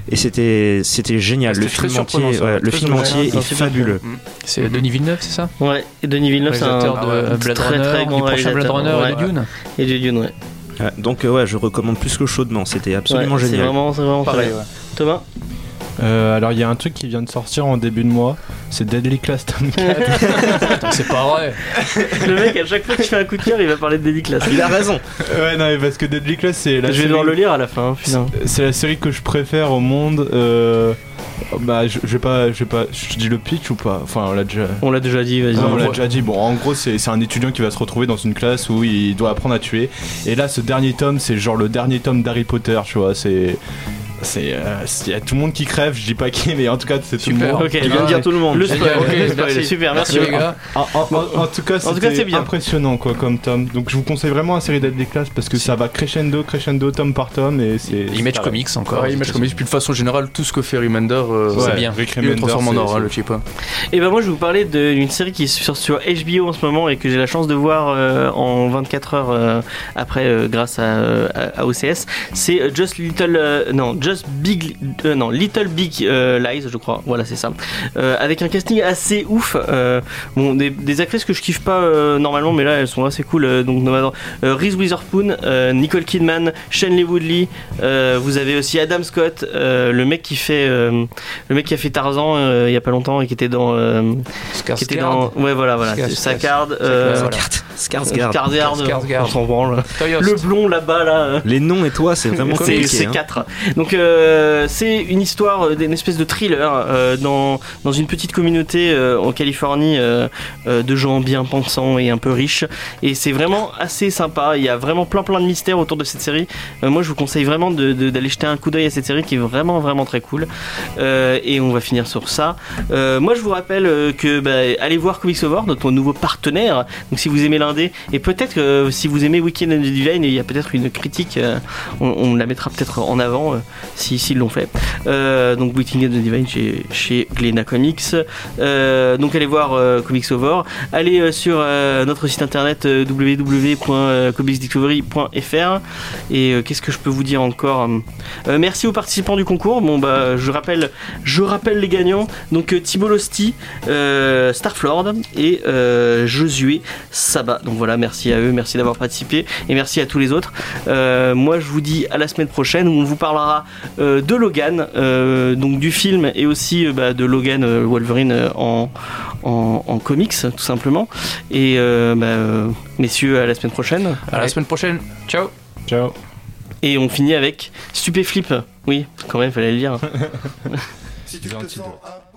Et c'était c'était génial. Le film entier, ça, ouais, le film entier est fabuleux. C'est Denis Villeneuve, c'est ça ouais et Denis Villeneuve c'est un de Blade très Runner, très du grand prochain Blade. Runner et de. Dune. et de Dune ouais Ouais, donc euh, ouais, je recommande plus que chaudement. C'était absolument c'est génial. vraiment c'est vraiment très Pareil. Thomas? Euh, alors il y a un truc qui vient de sortir en début de mois c'est Deadly Class tome 4. Putain, c'est pas vrai. Le mec, à chaque fois que tu fais un coup de cœur, il va parler de Daily Class. Il a raison. ouais, non, mais parce que Deadly Class, c'est la Je vais série- devoir le lire à la fin, putain. C'est la série que je préfère au monde. euh, Bah, je, je vais pas, je vais pas, je dis le pitch ou pas? Enfin, on l'a déjà. On l'a déjà dit, vas-y. On l'a déjà dit. Bon, en gros, c'est c'est un étudiant qui va se retrouver dans une classe où il doit apprendre à tuer. Et là, ce dernier tome, c'est genre le dernier tome d'Harry Potter, tu vois. C'est. C'est. euh, Il y a tout le monde qui crève, je dis pas qui, mais en tout cas, c'est tout le Super. monde. Ok, Il vient de dire tout le monde. Le spoil, super, merci. Merci les gars. En, en- en- en tout cas, c'est impressionnant quoi comme tome. Donc je vous conseille vraiment la série Deadly Class parce que ça va crescendo, crescendo, tome par tome et c'est. Image Comics encore. Ouais, Image Comics, puis de façon générale, tout ce que fait Remender, euh, Ouais, c'est bien. Rick il le transforme en or, hein, c'est- le chip. hein. Et ben moi je vais vous parler de- d'une série qui est sur, HBO en ce moment et que j'ai la chance de voir euh, en 24 heures euh, après euh, grâce à, à- à OCS. C'est Just Little euh, non Just Big euh, non Little Big euh, Lies je crois. Voilà c'est ça. Euh, avec un casting assez ouf. euh, bon des, des actrices que je kiffe pas euh, normalement mais là elles sont assez cool. euh, donc euh, Reese Witherspoon, euh, Nicole Kidman, Shanley Woodley. euh, vous avez aussi Adam Scott, euh, le mec qui fait euh, le mec qui a fait Tarzan euh, il y a pas longtemps et qui était dans euh, qui était dans ouais voilà voilà. Skarsgård. Skarsgård. on s'en branle le blond là-bas là Les noms et toi, c'est vraiment c'est compliqué. c'est hein. quatre. Donc euh, c'est une histoire euh, d'une espèce de thriller euh, dans dans une petite communauté en Californie de gens bien pensants et un peu riches et c'est vraiment assez sympa. Il y a vraiment plein plein de mystères autour de cette série. Moi je vous conseille vraiment d'aller jeter un coup d'œil à cette série qui est vraiment vraiment très cool. Et on va finir sur ça. Moi je vous rappelle que bah, allez voir Comics Over, notre nouveau partenaire. Donc si vous aimez l'indé et peut-être si vous aimez Weekend and the Divine, il y a peut-être une critique. on la mettra peut-être en avant euh, si s'ils l'ont fait. Euh, donc Weekend and the Divine chez, chez Glena Comics. Euh, donc allez voir euh, Comics Over. Allez sur notre site internet www.comicsdiscovery.fr et qu'est-ce que je peux vous dire encore Euh, Merci aux participants du concours. Bon bah je rappelle, je rappelle les gagnants. Donc Thibault Losti, Starflord et Josué Sabat. Donc voilà, merci à eux, merci d'avoir participé et merci à tous les autres. Moi je vous dis à la semaine prochaine où on vous parlera de Logan, euh, donc du film et aussi euh, bah, de Logan euh, Wolverine euh, en, en, en comics tout simplement. Et euh, bah, euh, messieurs à la semaine prochaine. À la semaine prochaine. Ciao. Ciao. Et on finit avec Stupéflip. Oui, quand même, fallait le dire. Si tu te sens un